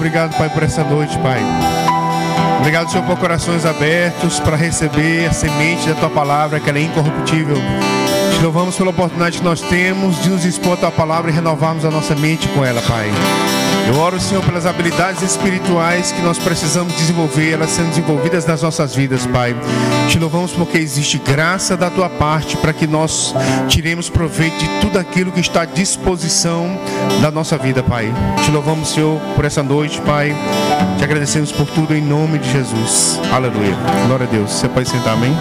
Obrigado, Pai, por essa noite, Pai. Obrigado, Senhor, por corações abertos para receber a semente da Tua palavra, que ela é incorruptível. Te louvamos pela oportunidade que nós temos de nos expor a Tua palavra e renovarmos a nossa mente com ela, Pai. Eu oro, Senhor, pelas habilidades espirituais que nós precisamos desenvolver, elas sendo desenvolvidas nas nossas vidas, Pai. Te louvamos porque existe graça da tua parte para que nós tiremos proveito de tudo aquilo que está à disposição da nossa vida, Pai. Te louvamos, Senhor, por essa noite, Pai. Te agradecemos por tudo em nome de Jesus. Aleluia. Glória a Deus. Você pode sentar, amém?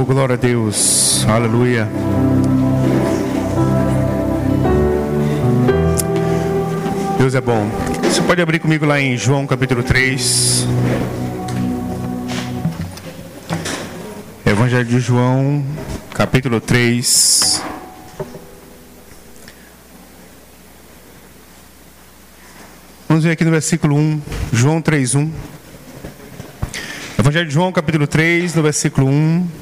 Oh, glória a Deus. Aleluia. Deus é bom. Você pode abrir comigo lá em João capítulo 3. Evangelho de João, capítulo 3. Vamos ver aqui no versículo 1, João 3, 1. Evangelho de João, capítulo 3, no versículo 1.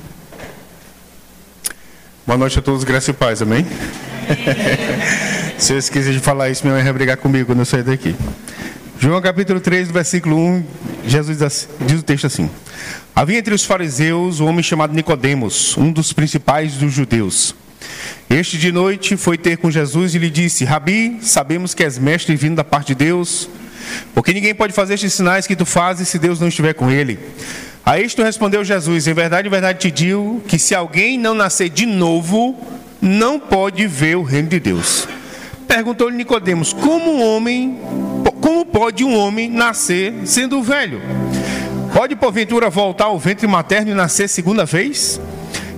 Boa noite a todos, graça e paz, amém? Se eu esquecer de falar isso, minha mãe vai brigar comigo quando eu sair daqui. João capítulo 3, versículo 1, Jesus diz o texto assim: Havia entre os fariseus um homem chamado Nicodemos, um dos principais dos judeus. Este de noite foi ter com Jesus e lhe disse: Rabi, sabemos que és mestre vindo da parte de Deus, porque ninguém pode fazer estes sinais que tu fazes se Deus não estiver com ele. A isto respondeu Jesus: Em verdade, em verdade te digo que se alguém não nascer de novo, não pode ver o reino de Deus. Perguntou-lhe Nicodemos: Como um homem, como pode um homem nascer sendo velho? Pode porventura voltar ao ventre materno e nascer segunda vez?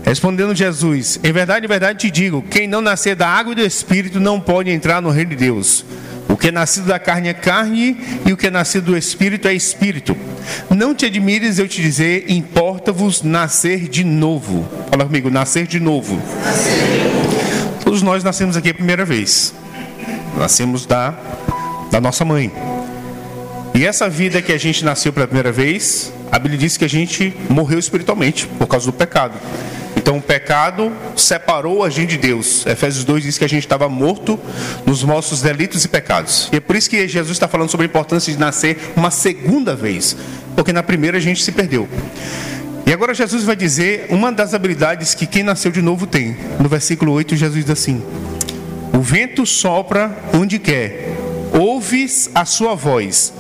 Respondendo Jesus: Em verdade, em verdade te digo, quem não nascer da água e do espírito não pode entrar no reino de Deus. O que é nascido da carne é carne, e o que é nascido do espírito é espírito. Não te admires eu te dizer, importa-vos nascer de novo. Fala comigo, nascer de novo. Todos nós nascemos aqui a primeira vez. Nascemos da, da nossa mãe. E essa vida que a gente nasceu pela primeira vez, a Bíblia diz que a gente morreu espiritualmente por causa do pecado. Então o pecado separou a gente de Deus. Efésios 2 diz que a gente estava morto nos nossos delitos e pecados. E é por isso que Jesus está falando sobre a importância de nascer uma segunda vez, porque na primeira a gente se perdeu. E agora Jesus vai dizer uma das habilidades que quem nasceu de novo tem. No versículo 8, Jesus diz assim: O vento sopra onde quer, ouves a sua voz.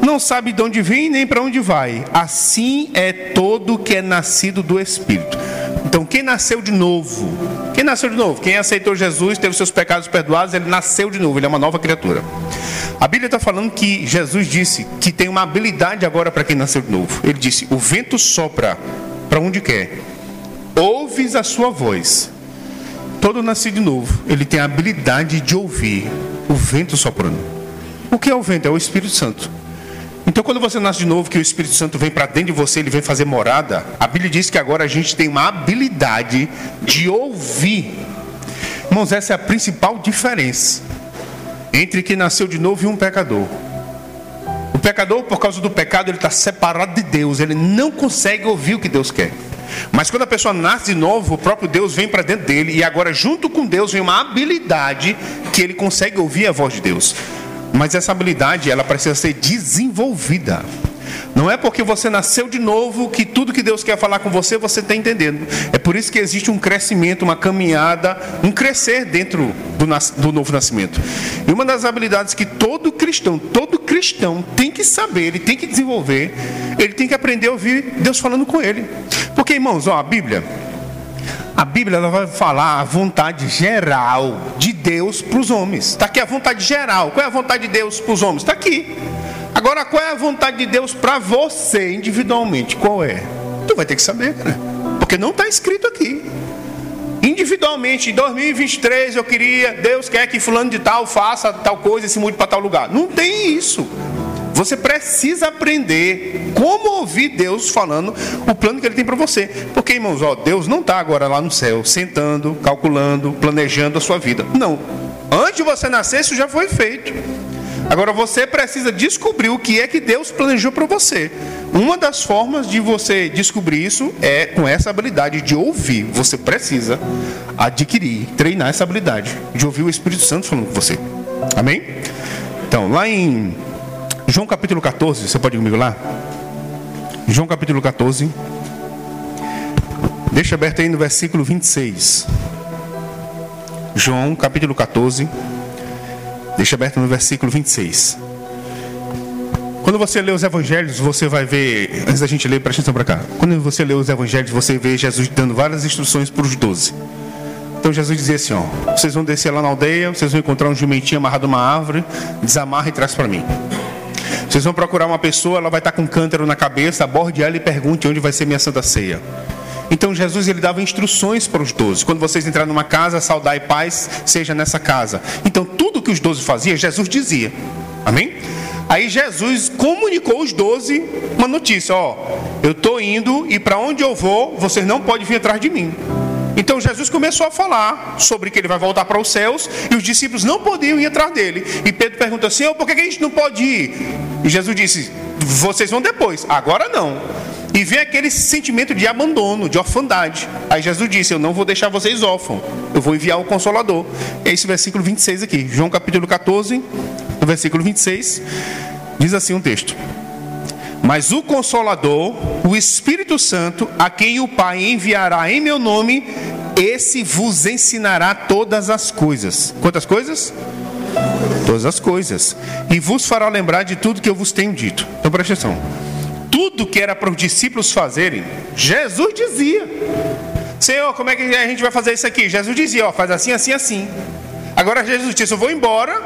Não sabe de onde vem nem para onde vai. Assim é todo que é nascido do Espírito. Então, quem nasceu de novo? Quem nasceu de novo? Quem aceitou Jesus, teve seus pecados perdoados, ele nasceu de novo, ele é uma nova criatura. A Bíblia está falando que Jesus disse que tem uma habilidade agora para quem nasceu de novo. Ele disse: O vento sopra para onde quer, ouves a sua voz. Todo nascido de novo, ele tem a habilidade de ouvir o vento soprando. O que é o vento? É o Espírito Santo. Então, quando você nasce de novo, que o Espírito Santo vem para dentro de você, ele vem fazer morada, a Bíblia diz que agora a gente tem uma habilidade de ouvir. Irmãos, essa é a principal diferença entre quem nasceu de novo e um pecador. O pecador, por causa do pecado, ele está separado de Deus, ele não consegue ouvir o que Deus quer. Mas quando a pessoa nasce de novo, o próprio Deus vem para dentro dele, e agora, junto com Deus, vem uma habilidade que ele consegue ouvir a voz de Deus. Mas essa habilidade, ela precisa ser desenvolvida. Não é porque você nasceu de novo que tudo que Deus quer falar com você, você está entendendo. É por isso que existe um crescimento, uma caminhada, um crescer dentro do, do novo nascimento. E uma das habilidades que todo cristão, todo cristão tem que saber, ele tem que desenvolver, ele tem que aprender a ouvir Deus falando com ele. Porque, irmãos, ó, a Bíblia, a Bíblia vai falar a vontade geral de Deus para os homens. Está aqui a vontade geral. Qual é a vontade de Deus para os homens? Está aqui. Agora, qual é a vontade de Deus para você individualmente? Qual é? Tu vai ter que saber, cara. Porque não está escrito aqui. Individualmente, em 2023 eu queria, Deus quer que fulano de tal faça tal coisa e se mude para tal lugar. Não tem isso. Você precisa aprender como ouvir Deus falando o plano que Ele tem para você. Porque, irmãos, ó, Deus não está agora lá no céu, sentando, calculando, planejando a sua vida. Não. Antes de você nascer, isso já foi feito. Agora você precisa descobrir o que é que Deus planejou para você. uma das formas de você descobrir isso é com essa habilidade de ouvir. Você precisa adquirir, treinar essa habilidade de ouvir o Espírito Santo falando com você. Amém? Então, lá em João capítulo 14, você pode ir comigo lá? João capítulo 14. Deixa aberto aí no versículo 26. João capítulo 14. Deixa aberto no versículo 26. Quando você lê os evangelhos, você vai ver. Antes da gente ler, presta atenção para cá. Quando você lê os evangelhos, você vê Jesus dando várias instruções para os doze. Então Jesus dizia assim: ó, vocês vão descer lá na aldeia, vocês vão encontrar um jumentinho amarrado numa árvore, desamarra e traz para mim. Vocês vão procurar uma pessoa, ela vai estar com um cântaro na cabeça, aborde ela e pergunte onde vai ser minha santa ceia. Então Jesus ele dava instruções para os doze. Quando vocês entrarem numa casa, saudai paz, seja nessa casa. Então tudo que os doze faziam, Jesus dizia. Amém? Aí Jesus comunicou os doze uma notícia: ó, eu estou indo e para onde eu vou, vocês não podem vir atrás de mim. Então Jesus começou a falar sobre que ele vai voltar para os céus e os discípulos não podiam ir atrás dele. E Pedro perguntou: Senhor, por que a gente não pode ir? E Jesus disse: Vocês vão depois, agora não. E vem aquele sentimento de abandono, de orfandade. Aí Jesus disse: Eu não vou deixar vocês órfãos, eu vou enviar o Consolador. É esse versículo 26 aqui, João capítulo 14, no versículo 26, diz assim um texto. Mas o Consolador, o Espírito Santo, a quem o Pai enviará em meu nome, esse vos ensinará todas as coisas. Quantas coisas? Todas as coisas. E vos fará lembrar de tudo que eu vos tenho dito. Então preste atenção. Tudo que era para os discípulos fazerem, Jesus dizia. Senhor, como é que a gente vai fazer isso aqui? Jesus dizia, ó, faz assim, assim, assim. Agora Jesus disse, eu vou embora,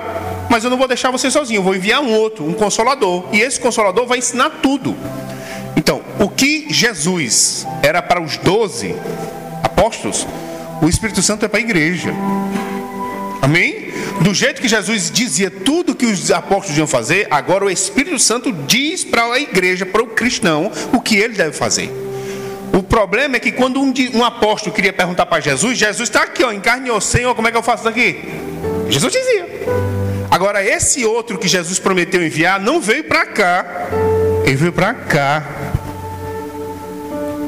mas eu não vou deixar você sozinho, eu vou enviar um outro, um consolador. E esse consolador vai ensinar tudo. Então, o que Jesus era para os doze apóstolos, o Espírito Santo é para a igreja. Amém? Do jeito que Jesus dizia tudo que os apóstolos iam fazer, agora o Espírito Santo diz para a igreja, para o cristão, o que ele deve fazer. O problema é que quando um, um apóstolo queria perguntar para Jesus, Jesus está aqui, ó, em carne ou Senhor, como é que eu faço isso aqui? Jesus dizia. Agora, esse outro que Jesus prometeu enviar não veio para cá, ele veio para cá.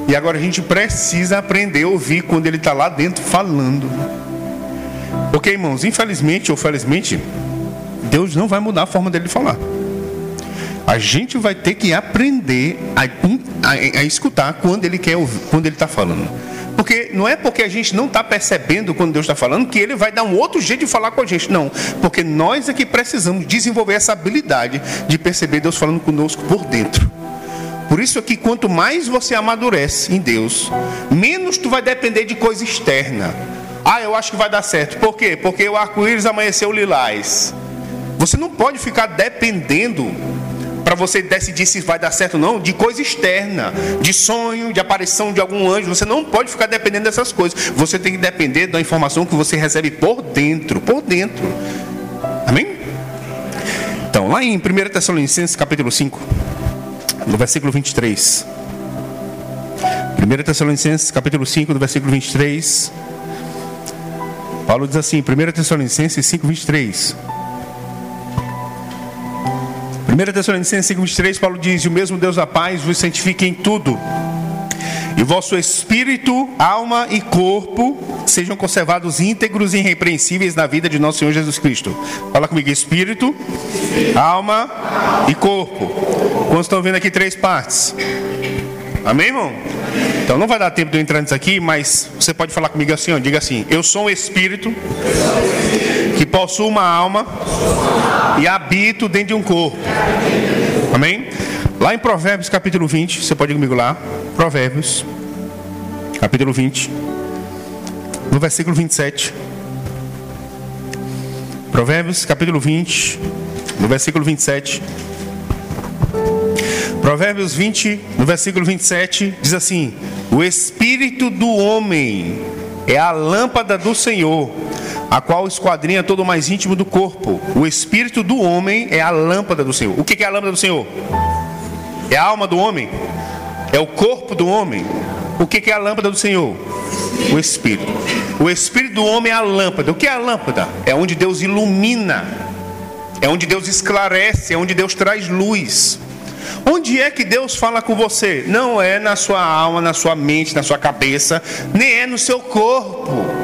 E agora a gente precisa aprender a ouvir quando ele está lá dentro falando. Porque, irmãos, infelizmente ou felizmente, Deus não vai mudar a forma dele falar. A gente vai ter que aprender a, a, a escutar quando ele quer ouvir, quando ele está falando. Porque não é porque a gente não está percebendo quando Deus está falando que Ele vai dar um outro jeito de falar com a gente. Não. Porque nós é que precisamos desenvolver essa habilidade de perceber Deus falando conosco por dentro. Por isso é que quanto mais você amadurece em Deus, menos tu vai depender de coisa externa. Ah, eu acho que vai dar certo. Por quê? Porque o arco-íris amanheceu lilás. Você não pode ficar dependendo para você decidir se vai dar certo ou não, de coisa externa, de sonho, de aparição de algum anjo. Você não pode ficar dependendo dessas coisas. Você tem que depender da informação que você recebe por dentro, por dentro. Amém? Então, lá em 1 Tessalonicenses capítulo 5, no versículo 23. 1 Tessalonicenses capítulo 5, no versículo 23. Paulo diz assim, 1 Tessalonicenses 5, 23. 1 Tessalonicenses 5,23, Paulo diz: O mesmo Deus da paz vos santifique em tudo, e vosso espírito, alma e corpo sejam conservados íntegros e irrepreensíveis na vida de nosso Senhor Jesus Cristo. Fala comigo: espírito, alma e corpo. Quantos estão vendo aqui três partes? Amém, irmão? Então não vai dar tempo de eu entrar nisso aqui, mas você pode falar comigo assim, ó, diga assim: Eu sou um espírito que possuo uma alma e habito dentro de um corpo. Amém? Lá em Provérbios capítulo 20, você pode ir comigo lá. Provérbios, capítulo 20, no versículo 27. Provérbios capítulo 20, no versículo 27. Provérbios 20, no versículo 27, diz assim: O espírito do homem é a lâmpada do Senhor, a qual esquadrinha todo o mais íntimo do corpo. O espírito do homem é a lâmpada do Senhor. O que é a lâmpada do Senhor? É a alma do homem? É o corpo do homem? O que é a lâmpada do Senhor? O espírito. O espírito do homem é a lâmpada. O que é a lâmpada? É onde Deus ilumina, é onde Deus esclarece, é onde Deus traz luz. Onde é que Deus fala com você? Não é na sua alma, na sua mente, na sua cabeça, nem é no seu corpo.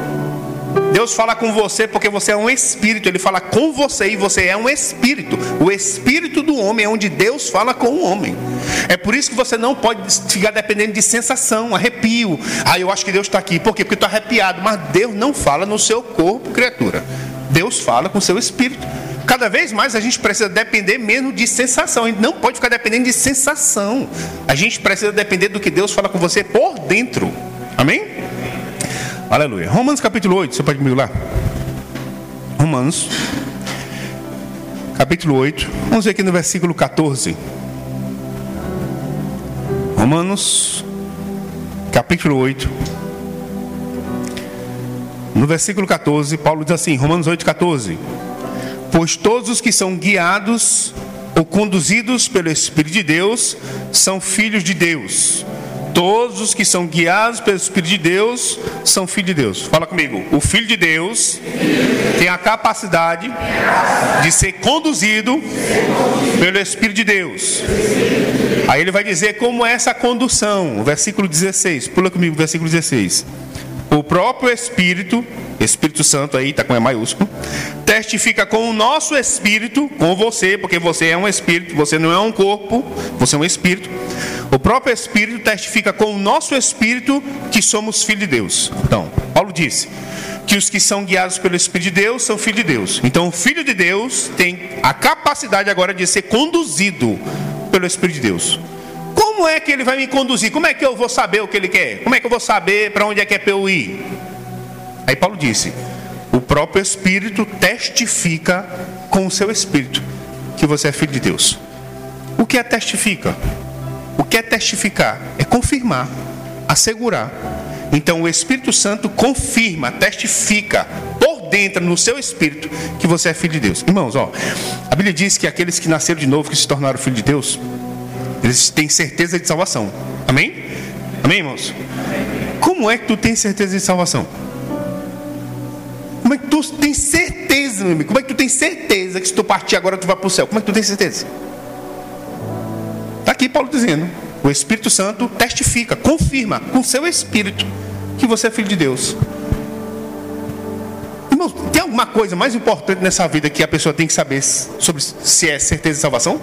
Deus fala com você porque você é um espírito, Ele fala com você e você é um espírito. O espírito do homem é onde Deus fala com o homem. É por isso que você não pode ficar dependendo de sensação, arrepio. Ah, eu acho que Deus está aqui. Por quê? Porque estou arrepiado. Mas Deus não fala no seu corpo, criatura. Deus fala com o seu espírito. Cada vez mais a gente precisa depender mesmo de sensação. A gente não pode ficar dependendo de sensação. A gente precisa depender do que Deus fala com você por dentro. Amém? Aleluia. Romanos capítulo 8, você pode comigo lá? Romanos, capítulo 8. Vamos ver aqui no versículo 14. Romanos, capítulo 8. No versículo 14, Paulo diz assim: Romanos 8, 14. Pois todos os que são guiados ou conduzidos pelo Espírito de Deus são filhos de Deus. Todos os que são guiados pelo Espírito de Deus são filhos de Deus. Fala comigo. O Filho de Deus tem a capacidade de ser conduzido pelo Espírito de Deus. Aí ele vai dizer como é essa condução. Versículo 16. Pula comigo, versículo 16. O próprio Espírito, Espírito Santo aí, está com E maiúsculo, testifica com o nosso espírito, com você, porque você é um espírito, você não é um corpo, você é um espírito. O próprio Espírito testifica com o nosso espírito que somos filhos de Deus. Então, Paulo disse que os que são guiados pelo Espírito de Deus são filhos de Deus. Então, o filho de Deus tem a capacidade agora de ser conduzido pelo Espírito de Deus. Como é que ele vai me conduzir? Como é que eu vou saber o que ele quer? Como é que eu vou saber para onde é que é para eu ir? Aí Paulo disse: o próprio Espírito testifica com o seu Espírito que você é filho de Deus. O que é testifica? O que é testificar? É confirmar, assegurar. Então o Espírito Santo confirma, testifica por dentro, no seu espírito, que você é filho de Deus. Irmãos, ó, a Bíblia diz que aqueles que nasceram de novo, que se tornaram filho de Deus, eles têm certeza de salvação. Amém? Amém, irmãos? Como é que tu tens certeza de salvação? Como é que tu tens certeza, meu amigo? Como é que tu tens certeza que se tu partir agora tu vai para o céu? Como é que tu tens certeza? Está aqui Paulo dizendo: o Espírito Santo testifica, confirma com seu espírito que você é filho de Deus. Irmãos, tem alguma coisa mais importante nessa vida que a pessoa tem que saber sobre se é certeza de salvação?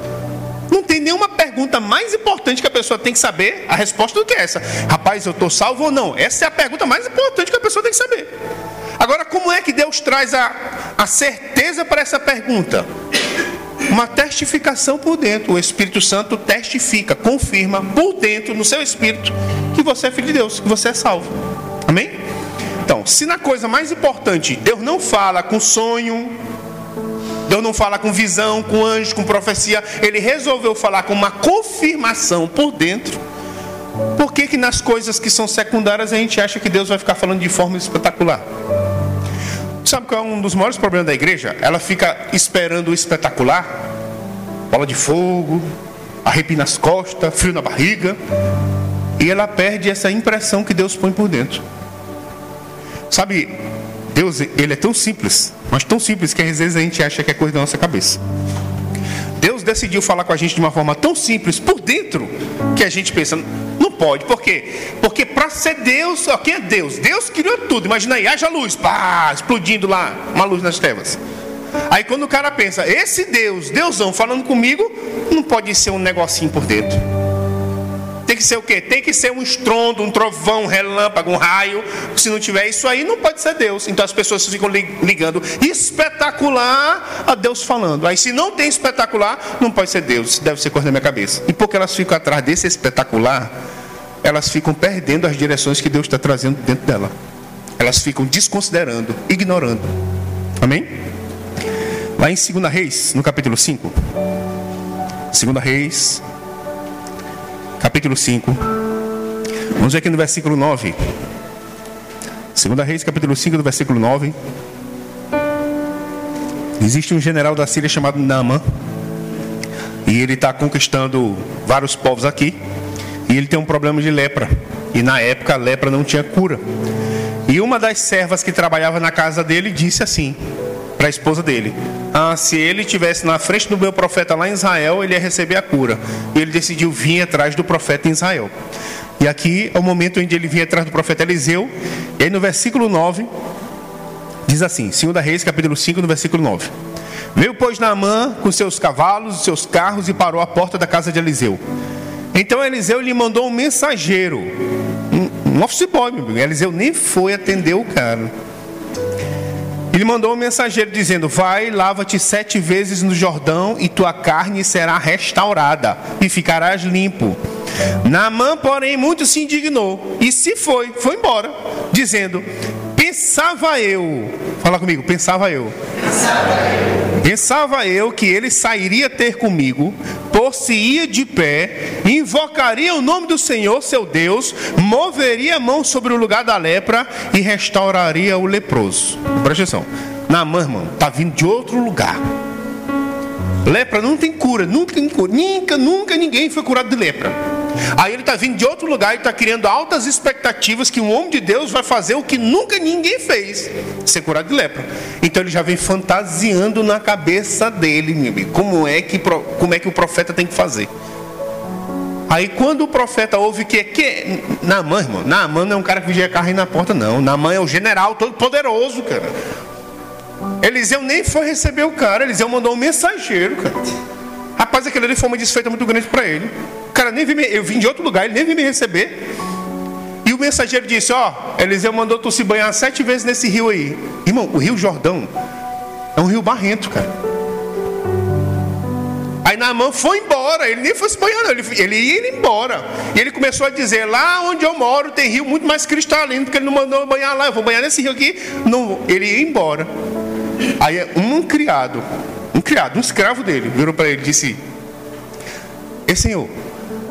Não tem nenhuma pergunta mais importante que a pessoa tem que saber a resposta do que essa. Rapaz, eu estou salvo ou não? Essa é a pergunta mais importante que a pessoa tem que saber. Agora, como é que Deus traz a, a certeza para essa pergunta? uma testificação por dentro. O Espírito Santo testifica, confirma por dentro, no seu espírito, que você é filho de Deus, que você é salvo. Amém? Então, se na coisa mais importante, Deus não fala com sonho, Deus não fala com visão, com anjo, com profecia, ele resolveu falar com uma confirmação por dentro. Por que, que nas coisas que são secundárias a gente acha que Deus vai ficar falando de forma espetacular? Sabe qual é um dos maiores problemas da igreja? Ela fica esperando o espetacular, bola de fogo, arrepio nas costas, frio na barriga, e ela perde essa impressão que Deus põe por dentro. Sabe, Deus, ele é tão simples, mas tão simples que às vezes a gente acha que é coisa da nossa cabeça. Deus decidiu falar com a gente de uma forma tão simples por dentro que a gente pensa, não pode. Por quê? Porque para ser Deus, ó, quem é Deus? Deus criou tudo. Imagina aí, haja luz, pá, explodindo lá, uma luz nas trevas. Aí quando o cara pensa, esse Deus, Deusão falando comigo, não pode ser um negocinho por dentro. Tem que ser o quê? Tem que ser um estrondo, um trovão, um relâmpago, um raio. Se não tiver isso aí, não pode ser Deus. Então as pessoas ficam ligando espetacular a Deus falando. Aí se não tem espetacular, não pode ser Deus. Deve ser coisa da minha cabeça. E porque elas ficam atrás desse espetacular, elas ficam perdendo as direções que Deus está trazendo dentro dela. Elas ficam desconsiderando, ignorando. Amém? Lá em 2 Reis, no capítulo 5. 2 Reis, capítulo 5. Vamos ver aqui no versículo 9. Segunda Reis, capítulo 5, do versículo 9. Existe um general da Síria chamado Naaman. E ele está conquistando vários povos aqui. E ele tem um problema de lepra. E na época a lepra não tinha cura. E uma das servas que trabalhava na casa dele disse assim para a esposa dele. Ah, se ele tivesse na frente do meu profeta lá em Israel, ele ia receber a cura. E ele decidiu vir atrás do profeta em Israel. E aqui é o momento onde ele vinha atrás do profeta Eliseu. E aí no versículo 9, diz assim: 2 Reis, capítulo 5, no versículo 9. Veio, pois, Naamã com seus cavalos, seus carros e parou à porta da casa de Eliseu. Então Eliseu lhe mandou um mensageiro, um, um office boy, meu amigo. Eliseu nem foi atender o cara. Ele mandou um mensageiro dizendo: Vai, lava-te sete vezes no Jordão, e tua carne será restaurada, e ficarás limpo. Naamã, porém, muito se indignou, e se foi, foi embora, dizendo: Pensava eu, fala comigo, pensava eu. Pensava eu. Pensava eu que ele sairia ter comigo, por-se-ia de pé, invocaria o nome do Senhor, seu Deus, moveria a mão sobre o lugar da lepra e restauraria o leproso. Presta atenção. Naamã, irmão, está vindo de outro lugar. Lepra não tem cura, nunca tem cura. Nunca, nunca ninguém foi curado de lepra. Aí ele está vindo de outro lugar e está criando altas expectativas que um homem de Deus vai fazer o que nunca ninguém fez, ser curado de lepra. Então ele já vem fantasiando na cabeça dele, meu amigo, como é que, como é que o profeta tem que fazer. Aí quando o profeta ouve que que Naamã, irmão, Naamã não é um cara que vigia carro aí na porta, não. Naamã é o general todo poderoso, cara. Eliseu nem foi receber o cara, Eliseu mandou um mensageiro, cara. Rapaz, aquele ali foi uma desfeita muito grande para ele. Cara nem vi me, eu vim de outro lugar, ele nem veio me receber. E o mensageiro disse: Ó, oh, Eliseu mandou tu se banhar sete vezes nesse rio aí. Irmão, o rio Jordão é um rio barrento, cara. Aí Naamã foi embora, ele nem foi se banhar, não, ele, ele ia embora. E ele começou a dizer: Lá onde eu moro tem rio muito mais cristalino, porque ele não mandou banhar lá, eu vou banhar nesse rio aqui. Não, ele ia embora. Aí um criado, um criado, um escravo dele, virou para ele e disse: Ei senhor,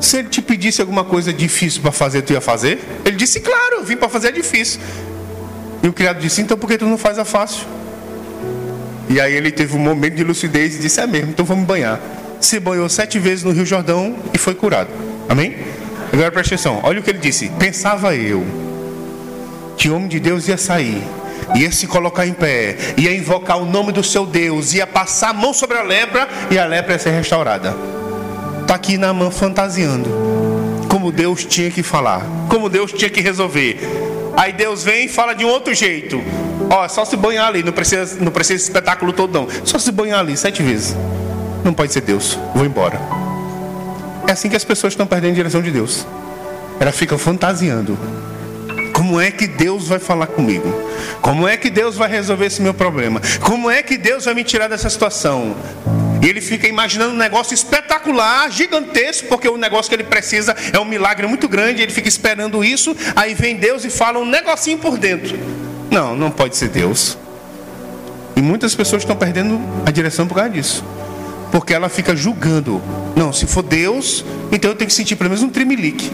se ele te pedisse alguma coisa difícil para fazer, tu ia fazer? Ele disse, claro, eu vim para fazer a difícil. E o criado disse, então por que tu não faz a fácil? E aí ele teve um momento de lucidez e disse, é mesmo, então vamos banhar. Se banhou sete vezes no Rio Jordão e foi curado. Amém? Agora presta atenção, olha o que ele disse. Pensava eu que o homem de Deus ia sair ia se colocar em pé, ia invocar o nome do seu Deus, ia passar a mão sobre a lepra e a lepra ia ser restaurada está aqui na mão fantasiando. Como Deus tinha que falar, como Deus tinha que resolver. Aí Deus vem e fala de um outro jeito. Ó, só se banhar ali, não precisa, não precisa esse espetáculo todo não. Só se banhar ali sete vezes. Não pode ser Deus. Vou embora. É assim que as pessoas estão perdendo a direção de Deus. Elas ficam fantasiando. Como é que Deus vai falar comigo? Como é que Deus vai resolver esse meu problema? Como é que Deus vai me tirar dessa situação? E ele fica imaginando um negócio espetacular, gigantesco, porque o negócio que ele precisa é um milagre muito grande. Ele fica esperando isso. Aí vem Deus e fala um negocinho por dentro. Não, não pode ser Deus. E muitas pessoas estão perdendo a direção por causa disso. Porque ela fica julgando. Não, se for Deus, então eu tenho que sentir pelo menos um tremelique.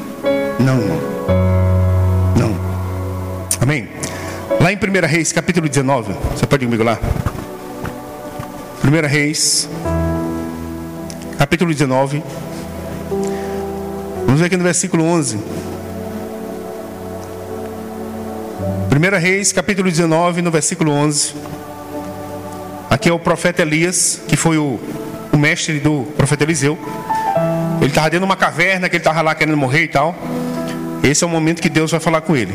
Não, não. Não. Amém? Lá em 1 Reis, capítulo 19. Você pode ir comigo lá? 1 Reis, capítulo 19. Vamos ver aqui no versículo 11. 1 Reis, capítulo 19, no versículo 11. Aqui é o profeta Elias, que foi o, o mestre do profeta Eliseu. Ele estava dentro de uma caverna, que ele estava lá querendo morrer e tal. Esse é o momento que Deus vai falar com ele.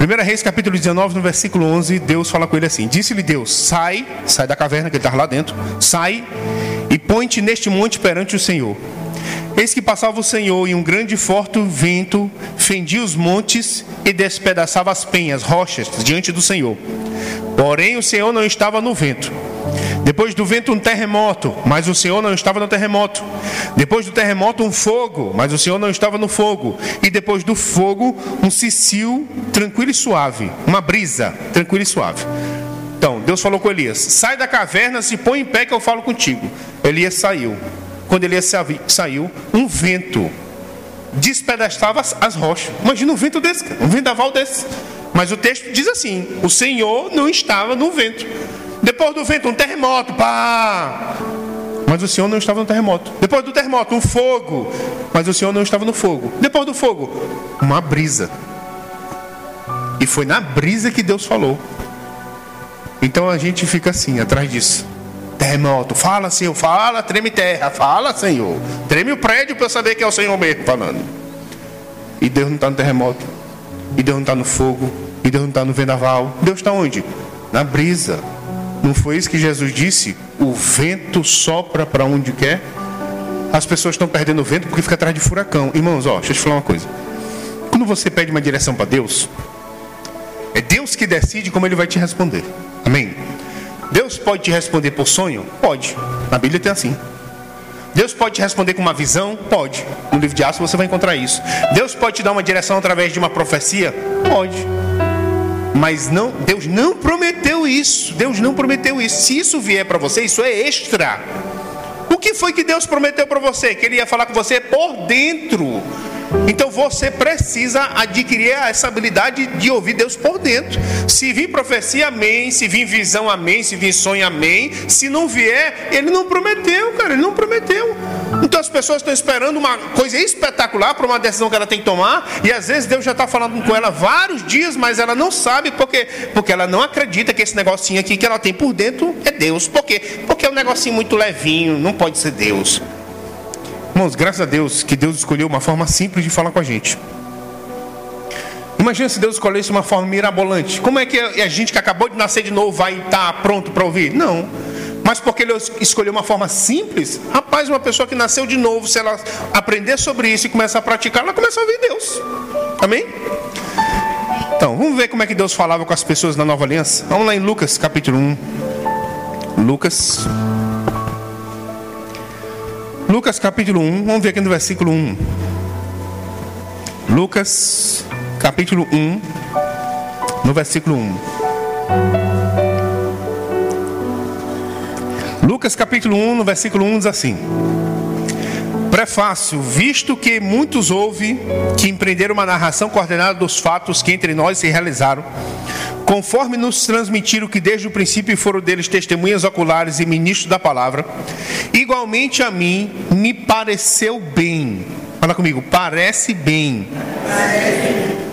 1 Reis capítulo 19, no versículo 11, Deus fala com ele assim: Disse-lhe Deus: Sai, sai da caverna que ele estava lá dentro, sai e põe-te neste monte perante o Senhor. Eis que passava o Senhor e um grande forte vento fendia os montes e despedaçava as penhas, rochas, diante do Senhor. Porém, o Senhor não estava no vento. Depois do vento, um terremoto, mas o Senhor não estava no terremoto. Depois do terremoto, um fogo, mas o Senhor não estava no fogo. E depois do fogo, um cicil tranquilo e suave, uma brisa tranquila e suave. Deus falou com Elias: sai da caverna, se põe em pé que eu falo contigo. Elias saiu. Quando Elias saiu, um vento despedaçava as rochas. Imagina um vento desse, um vendaval desse. Mas o texto diz assim: o Senhor não estava no vento. Depois do vento, um terremoto. Pá! Mas o Senhor não estava no terremoto. Depois do terremoto, um fogo. Mas o Senhor não estava no fogo. Depois do fogo, uma brisa. E foi na brisa que Deus falou. Então a gente fica assim, atrás disso. Terremoto, fala Senhor, fala, treme terra, fala Senhor. Treme o prédio para eu saber que é o Senhor mesmo falando. E Deus não está no terremoto. E Deus não está no fogo. E Deus não está no vendaval. Deus está onde? Na brisa. Não foi isso que Jesus disse? O vento sopra para onde quer. As pessoas estão perdendo o vento porque fica atrás de furacão. Irmãos, ó, deixa eu te falar uma coisa. Quando você pede uma direção para Deus, é Deus que decide como Ele vai te responder. Amém? Deus pode te responder por sonho? Pode. Na Bíblia tem assim. Deus pode te responder com uma visão? Pode. No livro de Atos você vai encontrar isso. Deus pode te dar uma direção através de uma profecia? Pode. Mas não, Deus não prometeu isso. Deus não prometeu isso. Se isso vier para você, isso é extra. O que foi que Deus prometeu para você? Que Ele ia falar com você por dentro. Então você precisa adquirir essa habilidade de ouvir Deus por dentro. Se vir profecia, amém. Se vir visão, amém. Se vir sonho, amém. Se não vier, ele não prometeu, cara. Ele não prometeu. Então as pessoas estão esperando uma coisa espetacular para uma decisão que ela tem que tomar. E às vezes Deus já está falando com ela vários dias, mas ela não sabe porque, porque ela não acredita que esse negocinho aqui que ela tem por dentro é Deus. Por quê? Porque é um negocinho muito levinho, não pode ser Deus. Irmãos, graças a Deus que Deus escolheu uma forma simples de falar com a gente. Imagina se Deus escolhesse uma forma mirabolante. Como é que a gente que acabou de nascer de novo vai estar pronto para ouvir? Não. Mas porque ele escolheu uma forma simples, rapaz, uma pessoa que nasceu de novo, se ela aprender sobre isso e começar a praticar, ela começa a ouvir Deus. Amém? Então, vamos ver como é que Deus falava com as pessoas na nova aliança. Vamos lá em Lucas capítulo 1. Lucas Lucas capítulo 1, vamos ver aqui no versículo 1. Lucas capítulo 1, no versículo 1. Lucas capítulo 1, no versículo 1 diz assim: Prefácio, visto que muitos houve que empreenderam uma narração coordenada dos fatos que entre nós se realizaram, conforme nos transmitiram que desde o princípio foram deles testemunhas oculares e ministros da palavra, igualmente a mim me pareceu bem. Fala comigo, parece bem.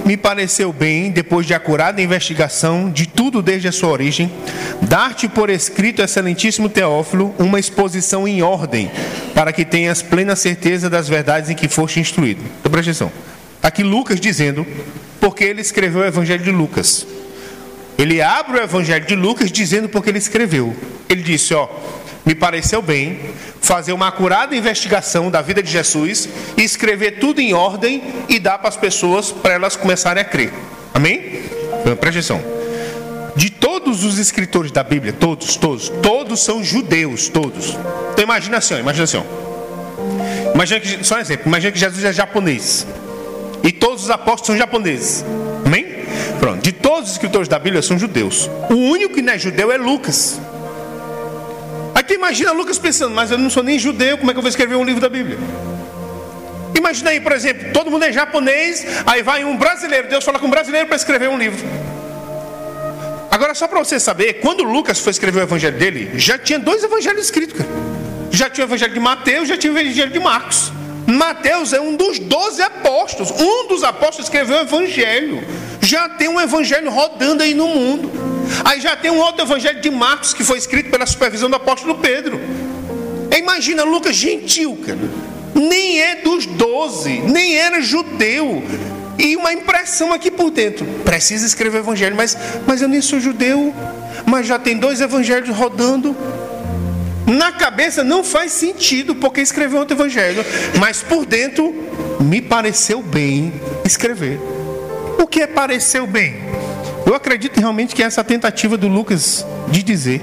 Me pareceu bem, depois de acurada investigação de tudo desde a sua origem, dar-te por escrito, excelentíssimo Teófilo, uma exposição em ordem, para que tenhas plena certeza das verdades em que foste instruído. Então, presta atenção. Aqui Lucas dizendo, porque ele escreveu o Evangelho de Lucas. Ele abre o Evangelho de Lucas dizendo porque ele escreveu. Ele disse: Ó, me pareceu bem fazer uma acurada investigação da vida de Jesus e escrever tudo em ordem e dar para as pessoas para elas começarem a crer. Amém? Então, presta atenção. De todos os escritores da Bíblia, todos, todos, todos são judeus, todos. Então imagina assim, imagina assim. Imagina que, só um exemplo, imagina que Jesus é japonês. E todos os apóstolos são japoneses. Amém? Pronto. De todos os escritores da Bíblia são judeus. O único que não é judeu é Lucas. Aqui imagina Lucas pensando, mas eu não sou nem judeu, como é que eu vou escrever um livro da Bíblia? Imagina aí, por exemplo, todo mundo é japonês, aí vai um brasileiro, Deus fala com um brasileiro para escrever um livro. Agora, só para você saber, quando Lucas foi escrever o evangelho dele, já tinha dois evangelhos escritos, cara. Já tinha o evangelho de Mateus, já tinha o evangelho de Marcos. Mateus é um dos doze apóstolos. Um dos apóstolos escreveu o evangelho. Já tem um evangelho rodando aí no mundo. Aí já tem um outro evangelho de Marcos que foi escrito pela supervisão do apóstolo Pedro. Imagina Lucas gentil, cara. Nem é dos doze, nem era judeu. E uma impressão aqui por dentro. Precisa escrever o evangelho, mas, mas eu nem sou judeu. Mas já tem dois evangelhos rodando. Na cabeça não faz sentido porque escreveu outro evangelho, mas por dentro me pareceu bem escrever. O que pareceu bem? Eu acredito realmente que é essa tentativa do Lucas de dizer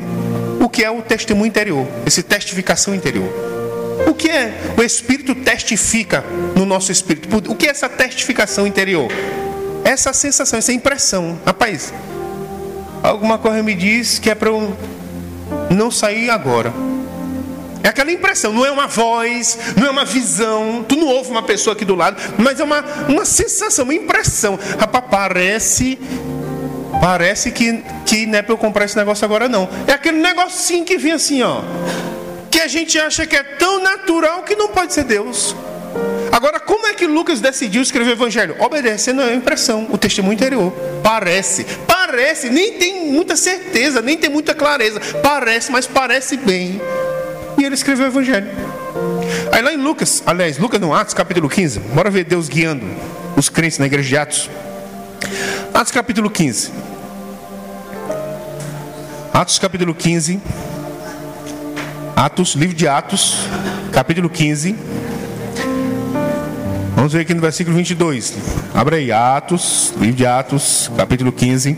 o que é o testemunho interior, essa testificação interior. O que é o Espírito testifica no nosso espírito? O que é essa testificação interior? Essa sensação, essa impressão. Rapaz, alguma coisa me diz que é para eu não sair agora. É aquela impressão, não é uma voz, não é uma visão. Tu não ouve uma pessoa aqui do lado, mas é uma, uma sensação, uma impressão. Rapaz, parece. Parece que, que não é para eu comprar esse negócio agora, não. É aquele negocinho que vem assim, ó. Que a gente acha que é tão natural que não pode ser Deus. Agora, como é que Lucas decidiu escrever o evangelho? Obedecendo a impressão, o testemunho interior. Parece. Parece nem tem muita certeza, nem tem muita clareza. Parece, mas parece bem. E ele escreveu o Evangelho. Aí lá em Lucas, aliás, Lucas no Atos capítulo 15, bora ver Deus guiando os crentes na igreja de Atos. Atos capítulo 15. Atos capítulo 15. Atos, livro de Atos, capítulo 15. Vamos ver aqui no versículo 22. Abra aí, Atos, livro de Atos, capítulo 15,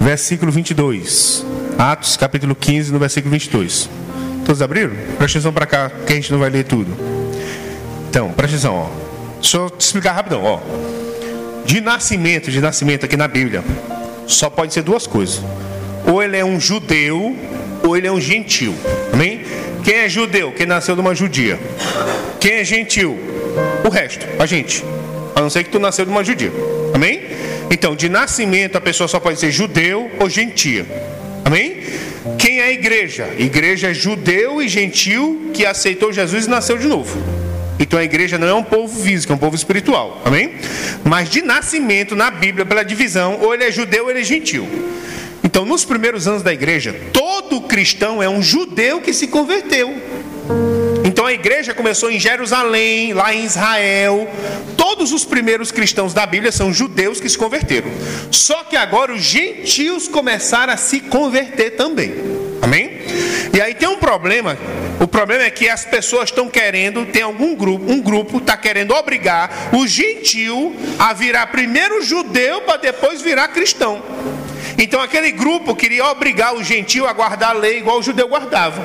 versículo 22. Atos, capítulo 15, no versículo 22. Todos abriram? Presta atenção para cá, que a gente não vai ler tudo. Então, presta atenção, ó. Deixa eu te explicar rapidão, ó. De nascimento, de nascimento aqui na Bíblia, só pode ser duas coisas. Ou ele é um judeu, ou ele é um gentil. Amém? Quem é judeu? Quem nasceu de uma judia. Quem é gentil? O resto, a gente. A não ser que tu nasceu de uma judia. Amém? Então, de nascimento a pessoa só pode ser judeu ou gentia. Amém? Quem é a igreja? Igreja é judeu e gentil que aceitou Jesus e nasceu de novo. Então a igreja não é um povo físico, é um povo espiritual. Amém? Mas de nascimento na Bíblia, pela divisão, ou ele é judeu ou ele é gentil. Então, nos primeiros anos da igreja, todo cristão é um judeu que se converteu. Então a igreja começou em Jerusalém, lá em Israel. Todos os primeiros cristãos da Bíblia são judeus que se converteram. Só que agora os gentios começaram a se converter também. Amém? E aí tem um problema. O problema é que as pessoas estão querendo, tem algum grupo, um grupo está querendo obrigar o gentil a virar primeiro judeu para depois virar cristão. Então aquele grupo queria obrigar o gentil a guardar a lei igual o judeu guardava.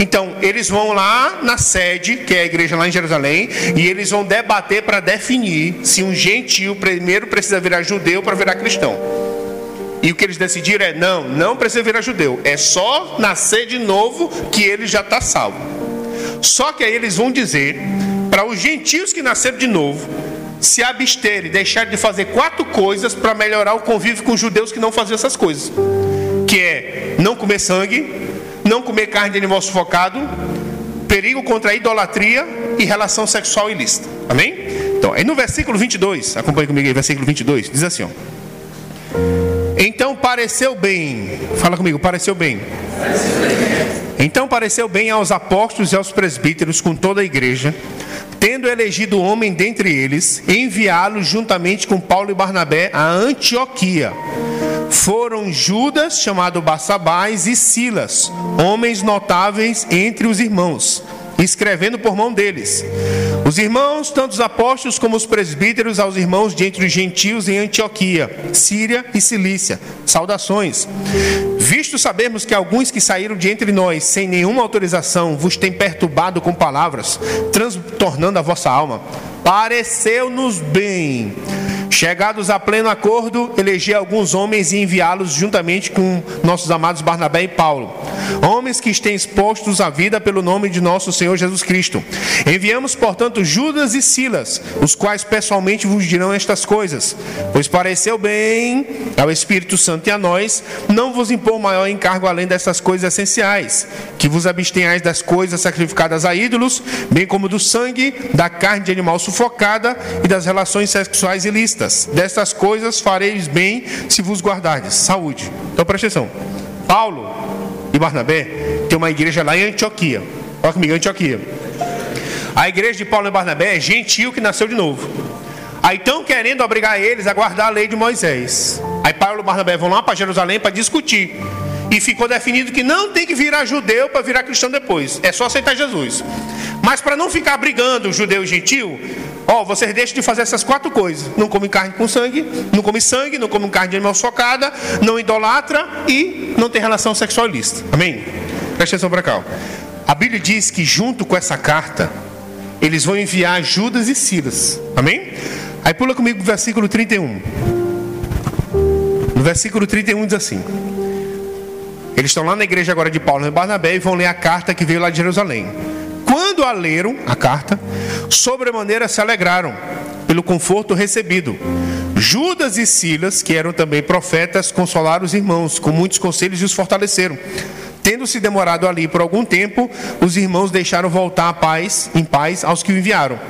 Então eles vão lá na sede, que é a igreja lá em Jerusalém, e eles vão debater para definir se um gentil primeiro precisa virar judeu para virar cristão. E o que eles decidiram é: não, não precisa virar judeu, é só nascer de novo que ele já está salvo. Só que aí eles vão dizer para os gentios que nasceram de novo se absterem, deixar de fazer quatro coisas para melhorar o convívio com os judeus que não faziam essas coisas. Que é não comer sangue, não comer carne de animal sufocado, perigo contra a idolatria e relação sexual ilícita. Amém? Então, aí no versículo 22, acompanhe comigo aí, versículo 22, diz assim, ó. Então pareceu bem, fala comigo, pareceu bem. Então pareceu bem aos apóstolos e aos presbíteros com toda a igreja tendo elegido homem dentre eles, enviá-los juntamente com Paulo e Barnabé a Antioquia. Foram Judas, chamado Bassabás, e Silas, homens notáveis entre os irmãos escrevendo por mão deles. Os irmãos, tanto os apóstolos como os presbíteros, aos irmãos de entre os gentios em Antioquia, Síria e Cilícia. Saudações. Visto sabermos que alguns que saíram de entre nós sem nenhuma autorização vos têm perturbado com palavras, transtornando a vossa alma, pareceu-nos bem Chegados a pleno acordo, elegi alguns homens e enviá-los juntamente com nossos amados Barnabé e Paulo, homens que estão expostos à vida pelo nome de nosso Senhor Jesus Cristo. Enviamos, portanto, Judas e Silas, os quais pessoalmente vos dirão estas coisas, pois pareceu bem ao Espírito Santo e a nós não vos impor maior encargo além dessas coisas essenciais, que vos abstenhais das coisas sacrificadas a ídolos, bem como do sangue, da carne de animal sufocada e das relações sexuais ilícitas destas. Destas coisas fareis bem se vos guardardes. Saúde. Então presta atenção. Paulo e Barnabé tem uma igreja lá em Antioquia. Olha comigo, Antioquia. A igreja de Paulo e Barnabé é gentil que nasceu de novo. Aí estão querendo obrigar eles a guardar a lei de Moisés. Aí Paulo e Barnabé vão lá para Jerusalém para discutir. E ficou definido que não tem que virar judeu para virar cristão depois. É só aceitar Jesus. Mas para não ficar brigando judeu e gentil, Ó, vocês deixam de fazer essas quatro coisas: não come carne com sangue, não come sangue, não come carne de animal socada, não idolatra e não tem relação sexual ilícita. Amém? Presta atenção para cá. A Bíblia diz que junto com essa carta, eles vão enviar Judas e Silas. Amém? Aí pula comigo o versículo 31. No versículo 31 diz assim: Eles estão lá na igreja agora de Paulo e Barnabé e vão ler a carta que veio lá de Jerusalém. Quando a leram, a carta, sobremaneira se alegraram pelo conforto recebido. Judas e Silas, que eram também profetas, consolaram os irmãos com muitos conselhos e os fortaleceram. Tendo se demorado ali por algum tempo, os irmãos deixaram voltar a paz, em paz aos que o enviaram.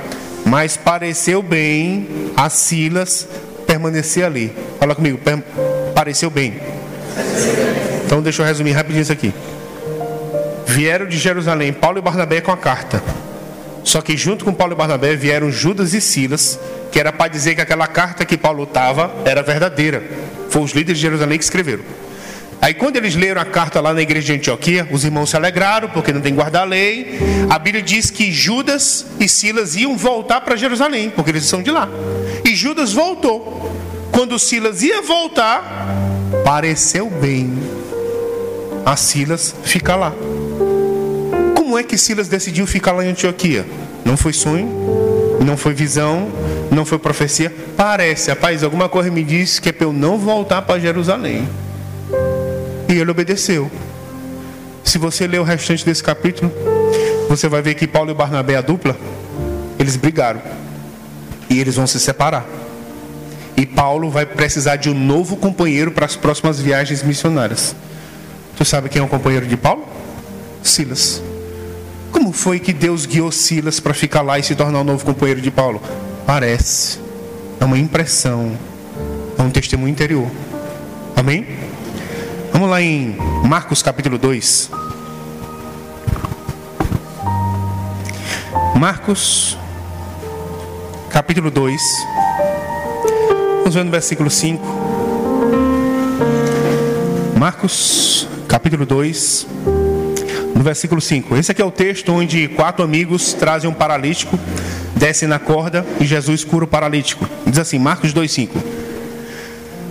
Mas pareceu bem a Silas permanecer ali. Fala comigo, pareceu bem. Então deixa eu resumir rapidinho isso aqui. Vieram de Jerusalém Paulo e Barnabé com a carta. Só que junto com Paulo e Barnabé vieram Judas e Silas, que era para dizer que aquela carta que Paulo estava era verdadeira. Foram os líderes de Jerusalém que escreveram. Aí quando eles leram a carta lá na igreja de Antioquia, os irmãos se alegraram, porque não tem que guardar a lei. A Bíblia diz que Judas e Silas iam voltar para Jerusalém, porque eles são de lá. E Judas voltou. Quando Silas ia voltar, pareceu bem a Silas ficar lá. É que Silas decidiu ficar lá em Antioquia? Não foi sonho, não foi visão, não foi profecia. Parece, rapaz, alguma coisa me diz que é para eu não voltar para Jerusalém. E ele obedeceu. Se você ler o restante desse capítulo, você vai ver que Paulo e Barnabé, a dupla, eles brigaram. E eles vão se separar. E Paulo vai precisar de um novo companheiro para as próximas viagens missionárias. Tu sabe quem é o companheiro de Paulo? Silas. Como foi que Deus guiou Silas para ficar lá e se tornar o um novo companheiro de Paulo? Parece. É uma impressão. É um testemunho interior. Amém? Vamos lá em Marcos capítulo 2. Marcos capítulo 2. Vamos ver no versículo 5. Marcos capítulo 2, no versículo 5. Esse aqui é o texto onde quatro amigos trazem um paralítico, descem na corda e Jesus cura o paralítico. Diz assim, Marcos 2,5.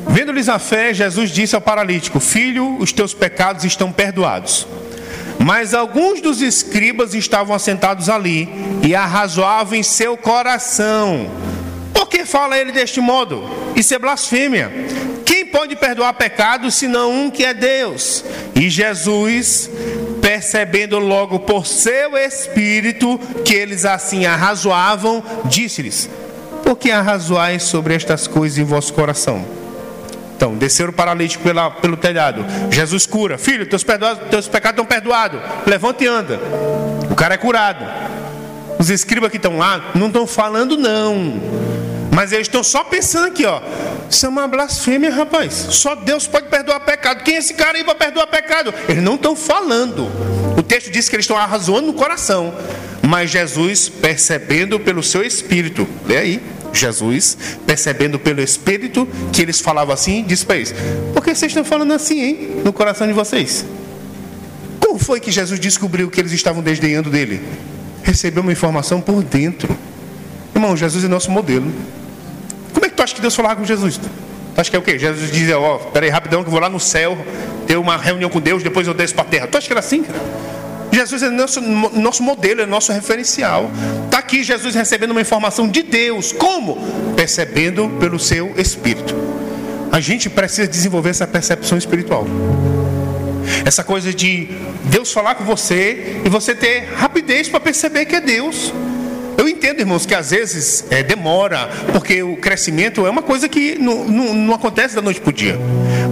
Vendo-lhes a fé, Jesus disse ao paralítico: Filho, os teus pecados estão perdoados. Mas alguns dos escribas estavam assentados ali e arrazoavam em seu coração. Por que fala ele deste modo? Isso é blasfêmia. Quem pode perdoar pecados senão um que é Deus? E Jesus, percebendo logo por seu espírito que eles assim arrazoavam, disse-lhes: Por que arrazoais sobre estas coisas em vosso coração? Então, desceram o paralítico pela, pelo telhado. Jesus cura. Filho, teus, teus pecados estão perdoados. Levanta e anda. O cara é curado. Os escribas que estão lá não estão falando, não. Mas eles estão só pensando aqui, ó. Isso é uma blasfêmia, rapaz. Só Deus pode perdoar pecado. Quem é esse cara aí para perdoar pecado? Eles não estão falando. O texto diz que eles estão arrazoando no coração. Mas Jesus, percebendo pelo seu espírito, lê aí. Jesus, percebendo pelo Espírito que eles falavam assim, disse para eles: Por que vocês estão falando assim, hein? No coração de vocês? Como foi que Jesus descobriu que eles estavam desdenhando dele? Recebeu uma informação por dentro. Irmão, Jesus é nosso modelo. Como é que tu acha que Deus falava com Jesus? Tu acha que é o quê? Jesus dizia: Ó, oh, peraí, rapidão, que eu vou lá no céu ter uma reunião com Deus, depois eu desço para a terra. Tu acha que era assim, cara? Jesus é nosso, nosso modelo, é nosso referencial. Está aqui Jesus recebendo uma informação de Deus. Como? Percebendo pelo seu Espírito. A gente precisa desenvolver essa percepção espiritual. Essa coisa de Deus falar com você e você ter rapidez para perceber que é Deus. Eu entendo, irmãos, que às vezes é, demora, porque o crescimento é uma coisa que não, não, não acontece da noite para o dia.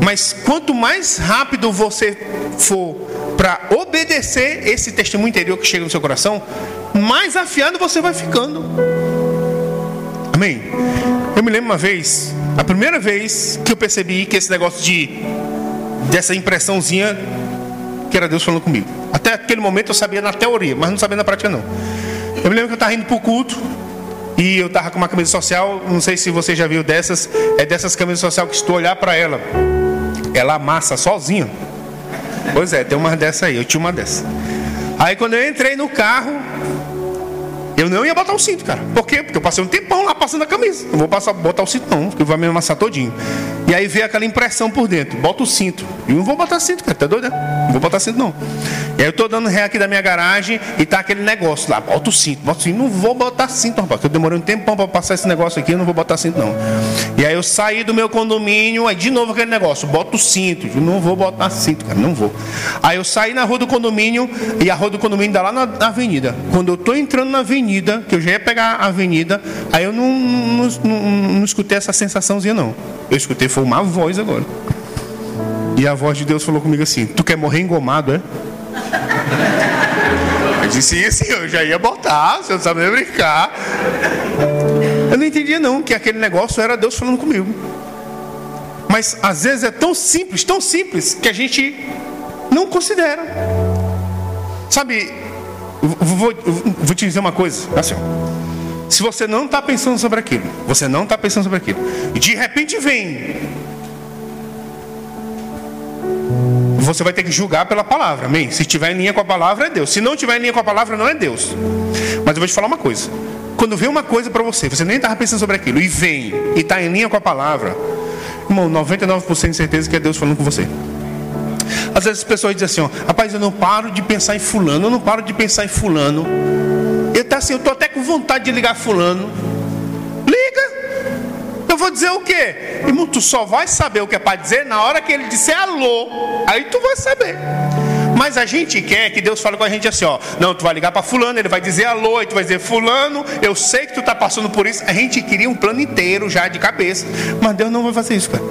Mas quanto mais rápido você for para obedecer esse testemunho interior que chega no seu coração, mais afiado você vai ficando. Amém? Eu me lembro uma vez, a primeira vez que eu percebi que esse negócio de dessa impressãozinha que era Deus falando comigo. Até aquele momento eu sabia na teoria, mas não sabia na prática não. Eu me lembro que eu estava indo para o culto e eu estava com uma camisa social, não sei se você já viu dessas, é dessas camisas social que tu olhar para ela, ela amassa sozinha. Pois é, tem uma dessa aí, eu tinha uma dessa. Aí quando eu entrei no carro, eu não ia botar o cinto, cara. Por quê? Porque eu passei um tempão lá passando a camisa. Não vou passar, botar o cinto, não, porque vai me amassar todinho. E aí veio aquela impressão por dentro: bota o cinto. Eu não vou botar cinto, cara. Tá doido? Né? Não vou botar cinto, não. E aí eu tô dando ré aqui da minha garagem e tá aquele negócio lá: bota o cinto, bota o cinto. Não vou botar cinto, rapaz. Eu demorei um tempão para passar esse negócio aqui, eu não vou botar cinto, não. E aí eu saí do meu condomínio, aí de novo aquele negócio: bota o cinto. Eu não vou botar cinto, cara. Não vou. Aí eu saí na rua do condomínio e a rua do condomínio dá lá na, na avenida. Quando eu tô entrando na avenida, que eu já ia pegar a avenida, aí eu não, não, não, não escutei essa sensaçãozinha, não. Eu escutei, foi uma voz agora. E a voz de Deus falou comigo assim: Tu quer morrer engomado, é? Eu disse: Sim, eu já ia botar, você não sabe nem brincar. Eu não entendia, não, que aquele negócio era Deus falando comigo. Mas às vezes é tão simples, tão simples, que a gente não considera. Sabe, vou, vou te dizer uma coisa, assim, se você não está pensando sobre aquilo, você não está pensando sobre aquilo, e de repente vem, você vai ter que julgar pela palavra, amém? Se estiver em linha com a palavra, é Deus. Se não estiver em linha com a palavra, não é Deus. Mas eu vou te falar uma coisa: quando vem uma coisa para você, você nem estava pensando sobre aquilo, e vem, e está em linha com a palavra, irmão, 99% de certeza que é Deus falando com você. Às vezes as pessoas dizem assim, ó, rapaz, eu não paro de pensar em fulano, eu não paro de pensar em fulano. Eu tá assim, eu tô até com vontade de ligar fulano. Liga. Eu vou dizer o quê? Irmão, tu só vai saber o que é para dizer na hora que ele disser alô. Aí tu vai saber. Mas a gente quer que Deus fale com a gente assim, ó. Não, tu vai ligar para fulano, ele vai dizer alô, e tu vai dizer, fulano, eu sei que tu está passando por isso. A gente queria um plano inteiro já de cabeça. Mas Deus não vai fazer isso, cara.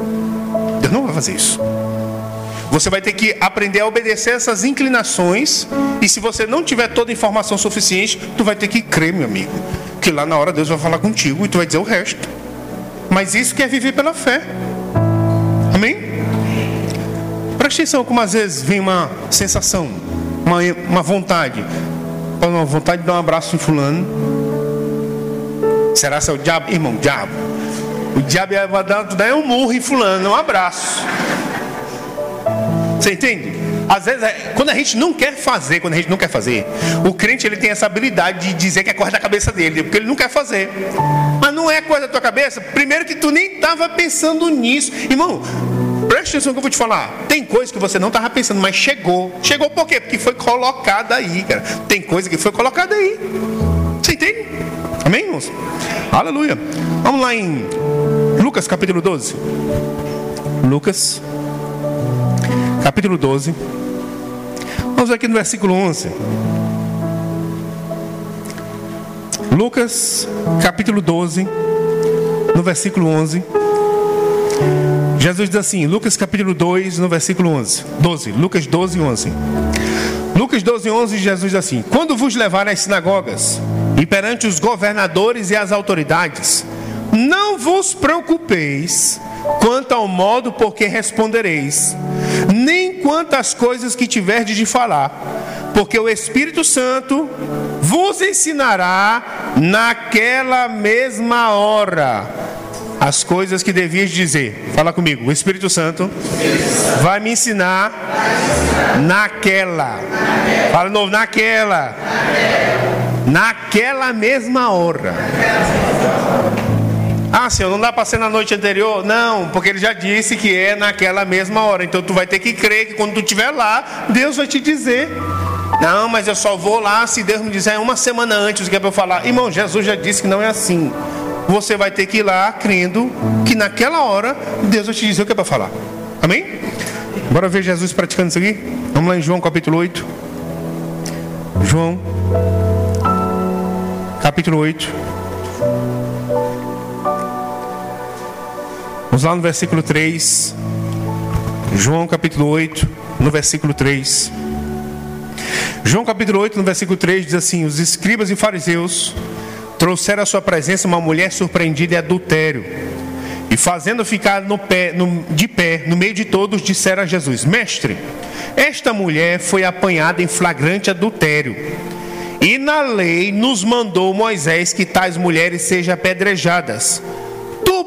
Deus não vai fazer isso. Você vai ter que aprender a obedecer essas inclinações. E se você não tiver toda a informação suficiente, tu vai ter que crer, meu amigo. Que lá na hora Deus vai falar contigo e tu vai dizer o resto. Mas isso que é viver pela fé. Amém? Preste atenção como às vezes vem uma sensação, uma, uma vontade. Uma vontade de dar um abraço em fulano. Será que é o diabo? Irmão, diabo. O diabo vai dar, dar um murro em fulano, um abraço. Você entende? Às vezes, é, quando a gente não quer fazer, quando a gente não quer fazer, o crente ele tem essa habilidade de dizer que é coisa da cabeça dele, porque ele não quer fazer. Mas não é coisa da tua cabeça. Primeiro que tu nem estava pensando nisso, irmão. Preste atenção que eu vou te falar. Tem coisa que você não estava pensando, mas chegou. Chegou por quê? Porque foi colocada aí, cara. Tem coisa que foi colocada aí. Você entende? Amém, irmãos? Aleluia. Vamos lá em Lucas capítulo 12. Lucas capítulo 12. Vamos aqui no versículo 11. Lucas capítulo 12, no versículo 11. Jesus diz assim, Lucas capítulo 2, no versículo 11, 12, Lucas 12, 11. Lucas 12, 11, Jesus diz assim: Quando vos levarem às sinagogas e perante os governadores e as autoridades, não vos preocupeis quanto ao modo por que respondereis, às coisas que tiverdes de falar, porque o Espírito Santo vos ensinará naquela mesma hora as coisas que devias dizer. Fala comigo. O Espírito Santo vai me ensinar naquela. Fala de novo, naquela. Naquela mesma hora. Ah, Senhor, não dá para ser na noite anterior? Não, porque ele já disse que é naquela mesma hora. Então tu vai ter que crer que quando tu estiver lá, Deus vai te dizer. Não, mas eu só vou lá se Deus me disser uma semana antes o que é para eu falar. Irmão, Jesus já disse que não é assim você vai ter que ir lá crendo que naquela hora Deus vai te dizer o que é para falar. Amém? Bora ver Jesus praticando isso aqui? Vamos lá em João capítulo 8. João capítulo 8. Vamos lá no versículo 3. João capítulo 8, no versículo 3. João capítulo 8, no versículo 3 diz assim: Os escribas e fariseus trouxeram à sua presença uma mulher surpreendida em adultério. E fazendo ficar no pé, no, de pé, no meio de todos, disseram a Jesus: Mestre, esta mulher foi apanhada em flagrante adultério. E na lei nos mandou Moisés que tais mulheres sejam apedrejadas.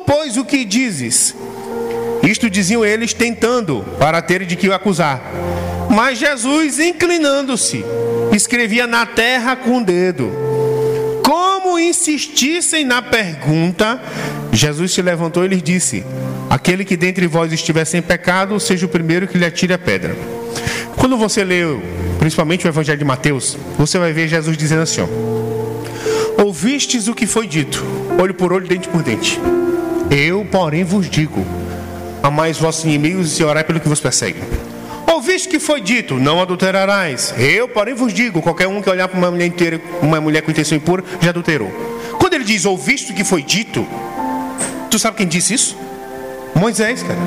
Pois, o que dizes? Isto diziam eles tentando, para terem de que o acusar. Mas Jesus, inclinando-se, escrevia na terra com o dedo. Como insistissem na pergunta, Jesus se levantou e lhes disse: Aquele que dentre vós estiver sem pecado, seja o primeiro que lhe atire a pedra. Quando você lê, principalmente o Evangelho de Mateus, você vai ver Jesus dizendo assim: ó, Ouvistes o que foi dito, olho por olho, dente por dente. Eu, porém, vos digo: Amais vossos inimigos e orai pelo que vos persegue. Ouviste que foi dito: Não adulterarás. Eu, porém, vos digo: qualquer um que olhar para uma mulher inteira, uma mulher com intenção impura, já adulterou. Quando ele diz: Ouviste que foi dito, tu sabe quem disse isso? Moisés, cara.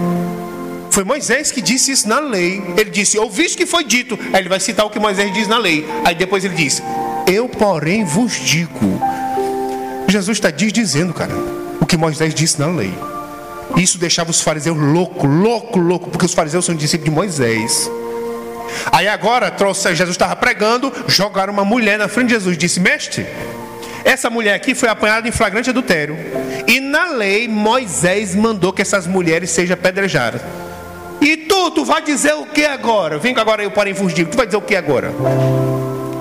Foi Moisés que disse isso na lei. Ele disse: Ouviste que foi dito. Aí ele vai citar o que Moisés diz na lei. Aí depois ele diz: Eu, porém, vos digo. Jesus está dizendo, cara, que Moisés disse na lei. Isso deixava os fariseus louco, louco, louco, porque os fariseus são discípulos de Moisés. Aí agora, trouxe, Jesus estava pregando, jogaram uma mulher na frente de Jesus, disse: Mestre, essa mulher aqui foi apanhada em flagrante adultério. E na lei, Moisés mandou que essas mulheres sejam apedrejadas. E tu, tu vai dizer o que agora? Vem agora eu porém fugir. Tu vai dizer o que agora?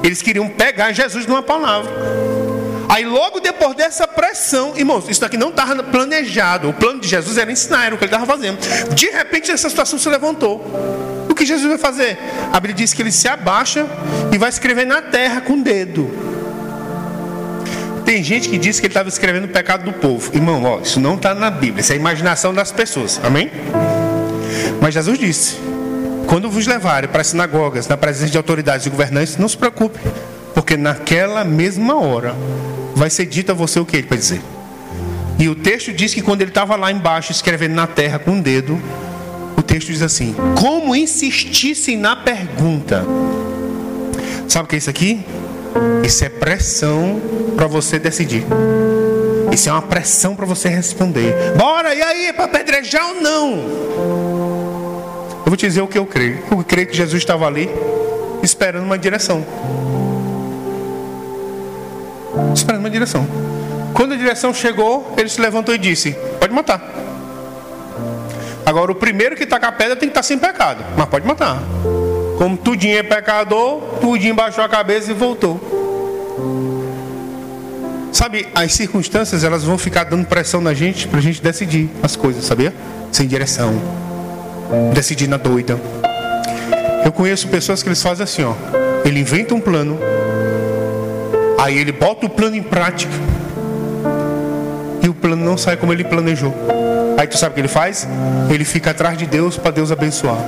Eles queriam pegar Jesus numa palavra. Aí logo depois dessa pressão, irmãos, isso daqui não estava planejado. O plano de Jesus era ensinar, era o que ele estava fazendo. De repente essa situação se levantou. O que Jesus vai fazer? A Bíblia diz que ele se abaixa e vai escrever na terra com o dedo. Tem gente que diz que ele estava escrevendo o pecado do povo. Irmão, ó, isso não está na Bíblia, isso é a imaginação das pessoas. Amém? Mas Jesus disse: quando vos levarem para as sinagogas, na presença de autoridades e governantes, não se preocupe, porque naquela mesma hora vai ser dito a você o que ele vai dizer. E o texto diz que quando ele estava lá embaixo escrevendo na terra com o um dedo, o texto diz assim: Como insistissem na pergunta. Sabe o que é isso aqui? Isso é pressão para você decidir. Isso é uma pressão para você responder. Bora, e aí, é para apedrejar ou não? Eu vou te dizer o que eu creio. Eu creio que Jesus estava ali esperando uma direção. Esperando uma direção. Quando a direção chegou, ele se levantou e disse: Pode matar. Agora, o primeiro que com a pedra tem que estar tá sem pecado, mas pode matar. Como tudinho é pecador, tudinho baixou a cabeça e voltou. Sabe, as circunstâncias elas vão ficar dando pressão na gente para a gente decidir as coisas, sabia? Sem direção. Decidir na doida. Eu conheço pessoas que eles fazem assim, ó. Ele inventa um plano, aí ele bota o plano em prática e o plano não sai como ele planejou. Aí tu sabe o que ele faz? Ele fica atrás de Deus para Deus abençoar.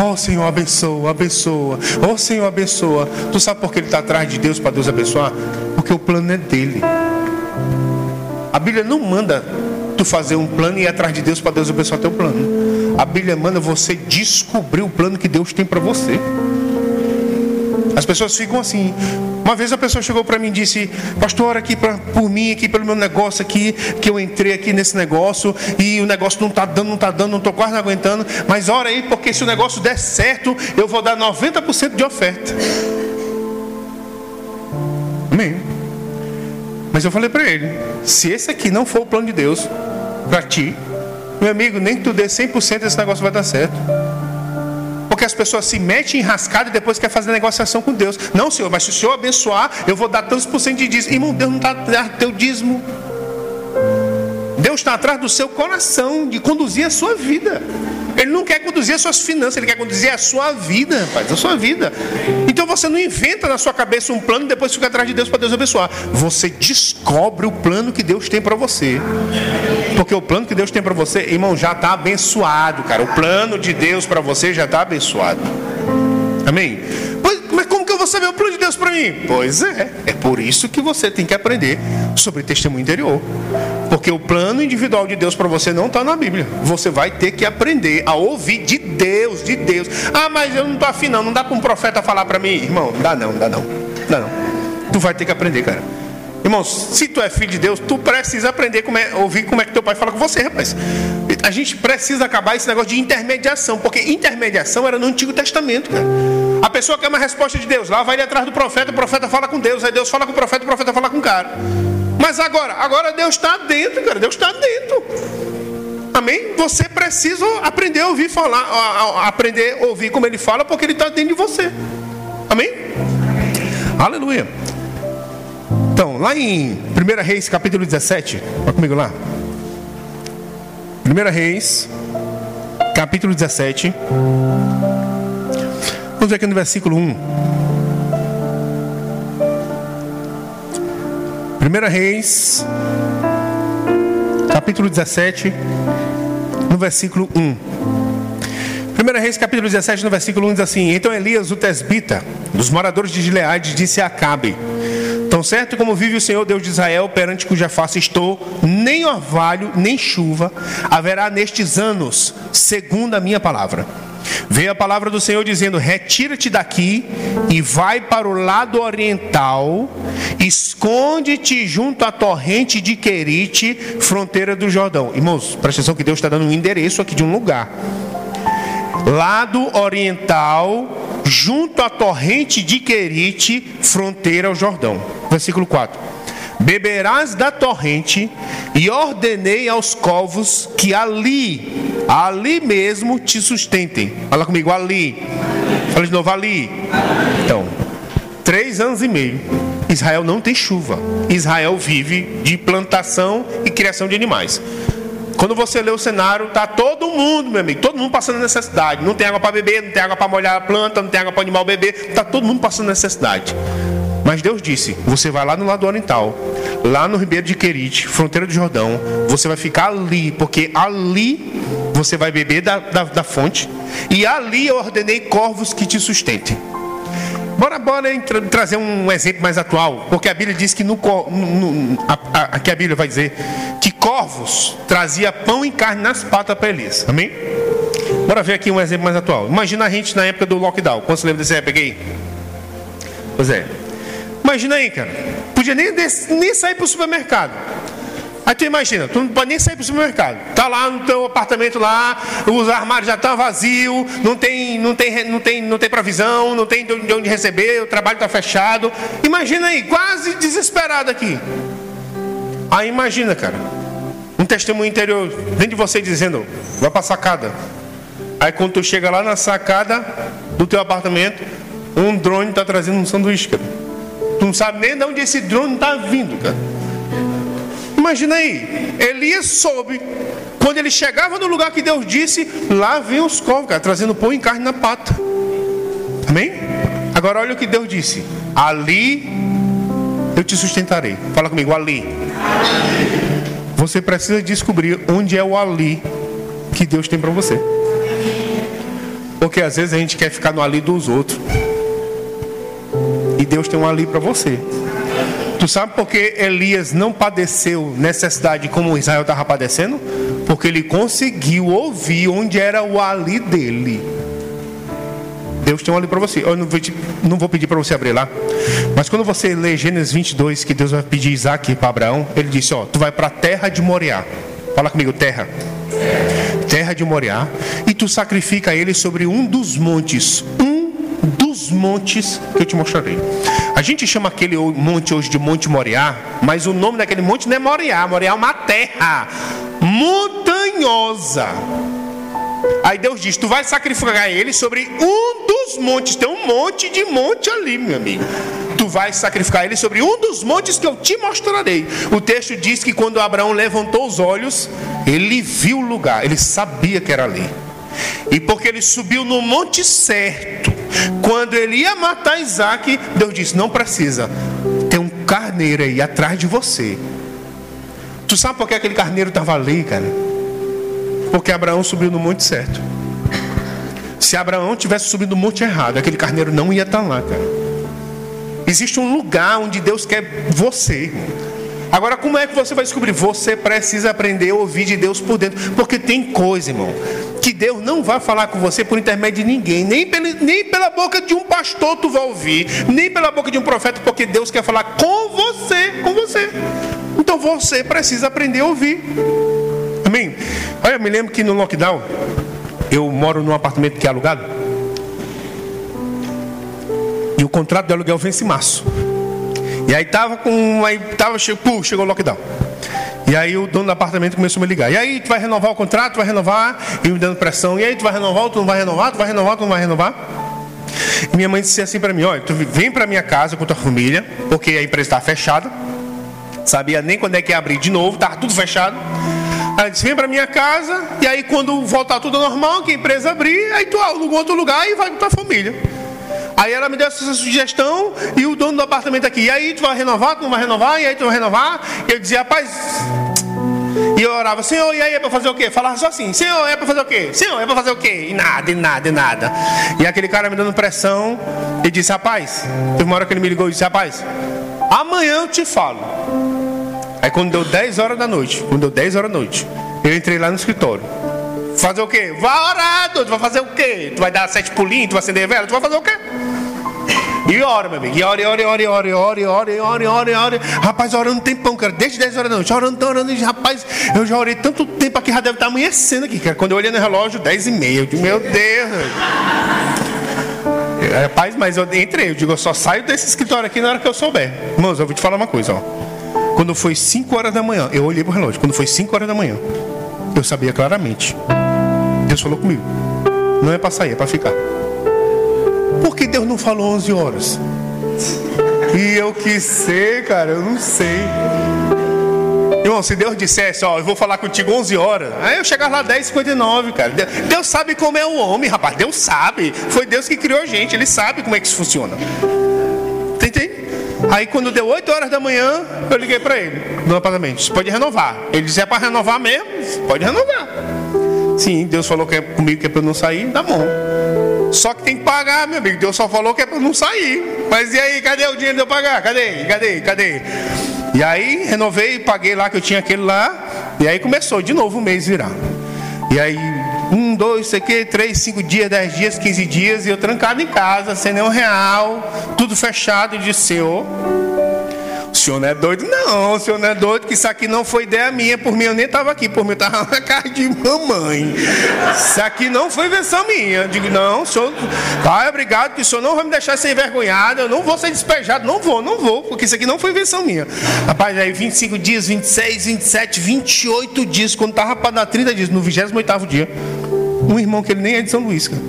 Oh Senhor, abençoa, abençoa. Oh Senhor, abençoa. Tu sabe por que ele está atrás de Deus para Deus abençoar? Porque o plano é dele. A Bíblia não manda tu fazer um plano e ir atrás de Deus para Deus abençoar teu plano. A Bíblia manda você descobrir o plano que Deus tem para você. As pessoas ficam assim, uma vez a pessoa chegou para mim e disse: Pastor, ora aqui pra, por mim, aqui pelo meu negócio aqui, que eu entrei aqui nesse negócio e o negócio não está dando, não está dando, não estou quase não aguentando. Mas ora aí, porque se o negócio der certo, eu vou dar 90% de oferta. Amém. Mas eu falei para ele: se esse aqui não for o plano de Deus para ti, meu amigo, nem que tu dê 100% esse negócio vai dar certo. Porque as pessoas se metem em rascada e depois quer fazer negociação com Deus. Não, Senhor, mas se o Senhor abençoar, eu vou dar tantos por cento de dízimo. Irmão, Deus não está atrás do teu dízimo. Deus está atrás do seu coração, de conduzir a sua vida. Ele não quer conduzir as suas finanças, ele quer conduzir a sua vida, rapaz, a sua vida. Então você não inventa na sua cabeça um plano e depois fica atrás de Deus para Deus abençoar. Você descobre o plano que Deus tem para você. Porque o plano que Deus tem para você, irmão, já está abençoado, cara. O plano de Deus para você já está abençoado. Amém? Pois, mas como que eu vou saber o plano de Deus para mim? Pois é, é por isso que você tem que aprender sobre testemunho interior. Porque o plano individual de Deus para você não está na Bíblia. Você vai ter que aprender a ouvir de Deus, de Deus. Ah, mas eu não estou afim, não. Dá para um profeta falar para mim, irmão. Dá não, dá. Não dá não. Tu vai ter que aprender, cara. Irmãos, se tu é filho de Deus, tu precisa aprender como é, ouvir como é que teu pai fala com você, rapaz. A gente precisa acabar esse negócio de intermediação, porque intermediação era no Antigo Testamento, cara. A pessoa quer uma resposta de Deus, lá vai ele atrás do profeta, o profeta fala com Deus, aí Deus fala com o profeta, o profeta fala com o cara. Mas agora, agora Deus está dentro, cara, Deus está dentro. Amém? Você precisa aprender a ouvir falar, a, a, aprender a ouvir como ele fala, porque ele está dentro de você. Amém? Aleluia. Então, lá em 1 Reis, capítulo 17, olha comigo lá. 1 Reis, capítulo 17. Vamos ver aqui no versículo 1. 1 Reis, capítulo 17, no versículo 1. 1 Reis, capítulo 17, no versículo 1 diz assim: Então Elias, o tesbita, dos moradores de Gileade, disse a Acabe: Tão certo como vive o Senhor Deus de Israel, perante cuja face estou, nem orvalho, nem chuva haverá nestes anos, segundo a minha palavra. Veio a palavra do Senhor dizendo: Retira-te daqui e vai para o lado oriental, esconde-te junto à torrente de Querite, fronteira do Jordão. Irmãos, presta atenção que Deus está dando um endereço aqui de um lugar. Lado oriental, junto à torrente de Querite, fronteira ao Jordão. Versículo 4 beberás da torrente, e ordenei aos covos que ali, ali mesmo te sustentem. Fala comigo, ali. Fala de novo, ali. Então, três anos e meio, Israel não tem chuva. Israel vive de plantação e criação de animais. Quando você lê o cenário, tá todo mundo, meu amigo, todo mundo passando necessidade. Não tem água para beber, não tem água para molhar a planta, não tem água para animal beber, tá todo mundo passando necessidade. Mas Deus disse: você vai lá no lado oriental, lá no Ribeiro de Querite, fronteira do Jordão, você vai ficar ali, porque ali você vai beber da, da, da fonte, e ali eu ordenei corvos que te sustentem. Bora, bora trazer um exemplo mais atual, porque a Bíblia diz que no, no a, a, aqui a Bíblia vai dizer que corvos trazia pão e carne nas patas para Elias. Amém? Bora ver aqui um exemplo mais atual. Imagina a gente na época do lockdown. Quando você lembra dessa época aí? Pois é. Imagina aí, cara. Podia nem, nem sair para o supermercado. Aí tu imagina, tu não pode nem sair para o supermercado. Tá lá no teu apartamento lá, os armários já estão vazios, não tem, não tem, não tem, não tem provisão, não tem de onde receber, o trabalho está fechado. Imagina aí, quase desesperado aqui. Aí imagina, cara, testemunho interior dentro de você dizendo, vai para a sacada. Aí quando tu chega lá na sacada do teu apartamento, um drone está trazendo um sanduíche, cara. Tu não sabe nem de onde esse drone está vindo, cara. Imagina aí, Elias soube. Quando ele chegava no lugar que Deus disse, lá vinham os corvos, cara, trazendo pão e carne na pata. Amém? Agora olha o que Deus disse: Ali eu te sustentarei. Fala comigo, ali. Você precisa descobrir onde é o ali que Deus tem para você. Porque às vezes a gente quer ficar no ali dos outros. E Deus tem um ali para você. Tu sabe por que Elias não padeceu necessidade como Israel estava padecendo? Porque ele conseguiu ouvir onde era o ali dele. Deus tem um ali para você. Eu não vou, não vou pedir para você abrir lá. Mas quando você lê Gênesis 22, que Deus vai pedir Isaac para Abraão, ele disse: Ó, tu vai para a terra de Moriá. Fala comigo, terra. Terra de Moriá. E tu sacrifica ele sobre um dos montes. Um dos montes que eu te mostrarei. A gente chama aquele monte hoje de Monte Moriá, mas o nome daquele monte não é Moriá, Moriá é uma terra montanhosa. Aí Deus diz: Tu vai sacrificar ele sobre um dos montes. Tem um monte de monte ali, meu amigo. Tu vais sacrificar ele sobre um dos montes que eu te mostrarei. O texto diz que quando Abraão levantou os olhos, ele viu o lugar, ele sabia que era ali. E porque ele subiu no monte certo, quando ele ia matar Isaac, Deus disse: Não precisa, tem um carneiro aí atrás de você. Tu sabe por que aquele carneiro estava ali, cara? Porque Abraão subiu no monte certo. Se Abraão tivesse subido no monte errado, aquele carneiro não ia estar lá, cara. Existe um lugar onde Deus quer você. Agora, como é que você vai descobrir? Você precisa aprender a ouvir de Deus por dentro. Porque tem coisa, irmão, que Deus não vai falar com você por intermédio de ninguém. Nem pela, nem pela boca de um pastor tu vai ouvir. Nem pela boca de um profeta, porque Deus quer falar com você, com você. Então você precisa aprender a ouvir. Amém? Olha, eu me lembro que no lockdown, eu moro num apartamento que é alugado. E o contrato de aluguel vence em março. E aí tava com. Aí tava, pô, chegou o lockdown. E aí o dono do apartamento começou a me ligar. E aí, tu vai renovar o contrato, tu vai renovar? E me dando pressão. E aí, tu vai renovar tu não vai renovar? Tu vai renovar tu não vai renovar? E minha mãe disse assim para mim, olha, tu vem para minha casa com tua família, porque a empresa está fechada. Sabia nem quando é que ia abrir de novo, estava tudo fechado. Disse, vem para minha casa, e aí quando voltar tudo normal, que a empresa abrir, aí tu aluga outro lugar e vai com tua família. Aí ela me deu essa sugestão e o dono do apartamento aqui. E aí tu vai renovar, tu não vai renovar, e aí tu vai renovar. Eu dizia, rapaz. E eu orava, Senhor, e aí é para fazer o quê? Falava só assim, Senhor, é para fazer o quê? Senhor, é para fazer o quê? E nada, e nada, e nada. E aquele cara me dando pressão e disse, rapaz, teve uma hora que ele me ligou e disse, rapaz, amanhã eu te falo. Aí quando deu 10 horas da noite, quando deu 10 horas da noite, eu entrei lá no escritório. Fazer o quê? Vai orar, doido. Vai fazer o quê? Tu vai dar sete pulinhos, tu vai acender vela, tu vai fazer o quê? E ora, meu amigo. E ora, e ora, e ora, e ora, e ora, e ora, e ora, e ora, e ora. Rapaz, orando um tempão, cara. Desde 10 horas da noite. Orando, orando. Rapaz, eu já orei tanto tempo aqui, já deve estar amanhecendo aqui, cara. Quando eu olhei no relógio, 10 e meia. Eu digo, meu Deus. Rapaz, mas eu entrei. Eu digo, eu só saio desse escritório aqui na hora que eu souber. Irmãos, eu vou te falar uma coisa, ó. Quando foi 5 horas da manhã, eu olhei pro relógio. Quando foi 5 horas da manhã, eu sabia claramente. Deus falou comigo. Não é para sair, é para ficar. Por que Deus não falou 11 horas? E eu que sei, cara, eu não sei. Irmão, se Deus dissesse, ó, eu vou falar contigo 11 horas, aí eu chegar lá 10 59 cara. Deus sabe como é o homem, rapaz. Deus sabe. Foi Deus que criou a gente, ele sabe como é que isso funciona. Aí quando deu 8 horas da manhã, eu liguei para ele no apartamento. Pode renovar. Ele disse, é para renovar mesmo? Pode renovar. Sim, Deus falou que é comigo que é para eu não sair, tá bom. Só que tem que pagar, meu amigo. Deus só falou que é para não sair. Mas e aí, cadê o dinheiro de eu pagar? Cadê? Cadê? Cadê? E aí renovei, paguei lá que eu tinha aquele lá. E aí começou de novo o mês virar. E aí, um, dois, sei que, três, cinco dias, dez dias, quinze dias, e eu trancado em casa, sem nenhum real, tudo fechado, e disse, Senhor, senhor não é doido, não. O senhor não é doido, que isso aqui não foi ideia minha. Por mim, eu nem estava aqui. Por mim, eu estava na casa de mamãe. Isso aqui não foi invenção minha. Eu digo, não, senhor, pai, obrigado, que o senhor não vai me deixar ser envergonhado. Eu não vou ser despejado. Não vou, não vou, porque isso aqui não foi invenção minha. Rapaz, aí 25 dias, 26, 27, 28 dias. Quando estava para dar 30 dias, no 28 dia, um irmão que ele nem é de São Luís, cara.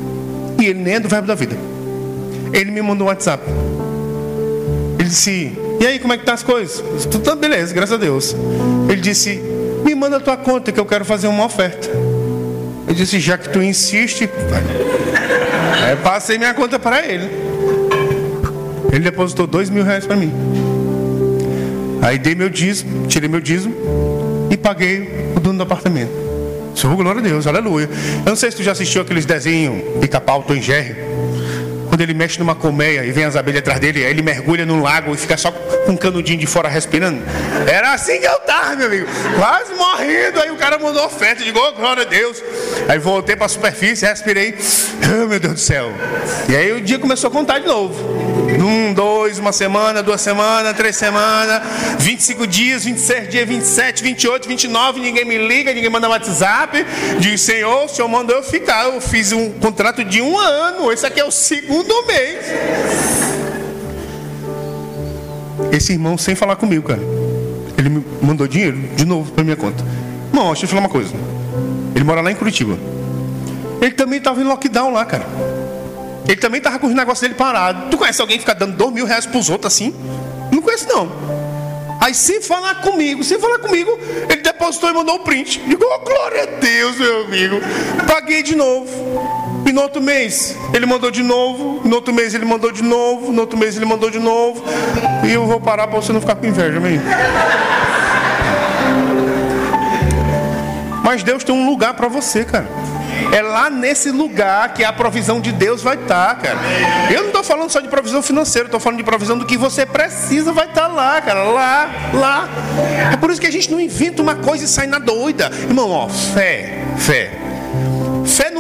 E ele nem é do Verbo da Vida. Ele me mandou um WhatsApp. Ele disse: e aí, como é que tá as coisas? Tudo tá beleza, graças a Deus. Ele disse: Me manda a tua conta que eu quero fazer uma oferta. Eu disse: Já que tu insiste, aí passei minha conta para ele. Ele depositou dois mil reais para mim. Aí dei meu dízimo, tirei meu dízimo e paguei o dono do apartamento. Senhor, glória a Deus, aleluia. Eu não sei se tu já assistiu aqueles desenhos pica-pau, Tom quando ele mexe numa colmeia e vem as abelhas atrás dele, aí ele mergulha num lago e fica só um canudinho de fora respirando. Era assim que eu tava, meu amigo. Quase morrendo. Aí o cara mandou oferta. Digo, oh, glória a Deus. Aí voltei para a superfície, respirei. Oh, meu Deus do céu. E aí o dia começou a contar de novo. Um, dois, uma semana, duas semanas, três semanas, 25 dias, 26 dias, 27, 28, 29. Ninguém me liga, ninguém manda WhatsApp. Diz, Senhor, o Senhor mandou eu ficar. Eu fiz um contrato de um ano. Esse aqui é o segundo mês. Esse irmão, sem falar comigo, cara, ele me mandou dinheiro de novo para minha conta. Irmão, deixa eu falar uma coisa. Ele mora lá em Curitiba. Ele também estava em lockdown lá, cara. Ele também estava com os negócios dele parado. Tu conhece alguém que fica dando dois mil reais para os outros assim? Não conheço, não. Aí, sem falar comigo, sem falar comigo, ele depositou e mandou o print. Digo, oh, glória a Deus, meu amigo. Paguei de novo. E no outro mês ele mandou de novo, no outro mês ele mandou de novo, no outro mês ele mandou de novo. E eu vou parar para você não ficar com inveja, amém? Mas Deus tem um lugar para você, cara. É lá nesse lugar que a provisão de Deus vai estar, tá, cara. Eu não estou falando só de provisão financeira, estou falando de provisão do que você precisa, vai estar tá lá, cara. Lá, lá. É por isso que a gente não inventa uma coisa e sai na doida. Irmão, ó, fé, fé.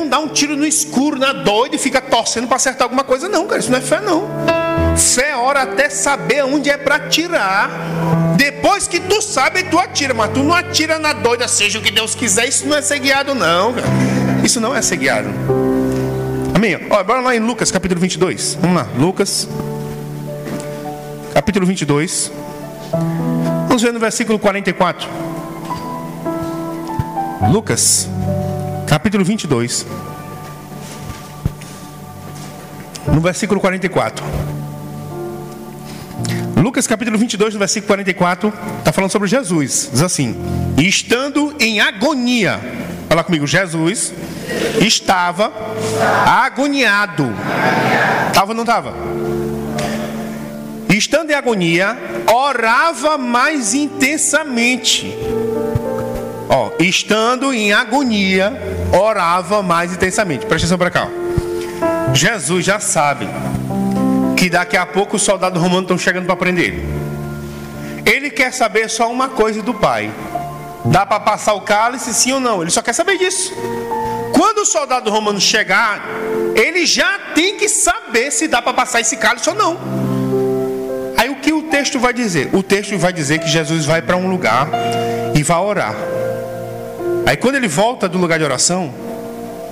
Não dá um tiro no escuro, na doida e fica torcendo para acertar alguma coisa, não, cara. Isso não é fé, não. Fé é hora até saber onde é para tirar. Depois que tu sabe, tu atira, mas tu não atira na doida, seja o que Deus quiser. Isso não é ser guiado, não, cara. Isso não é ser guiado. Amém? Olha, bora lá em Lucas capítulo 22. Vamos lá, Lucas capítulo 22. Vamos ver no versículo 44. Lucas capítulo 22, no versículo 44. Lucas capítulo 22, no versículo 44, está falando sobre Jesus. Diz assim: Estando em agonia, fala comigo, Jesus estava agoniado. Estava ou não estava? Estando em agonia, orava mais intensamente. Ó, estando em agonia, orava mais intensamente. Presta atenção para cá. Jesus já sabe que daqui a pouco os soldados romanos estão chegando para prender ele. Ele quer saber só uma coisa do Pai: dá para passar o cálice, sim ou não? Ele só quer saber disso. Quando o soldado romano chegar, ele já tem que saber se dá para passar esse cálice ou não. Aí o que o texto vai dizer? O texto vai dizer que Jesus vai para um lugar e vai orar. Aí quando ele volta do lugar de oração,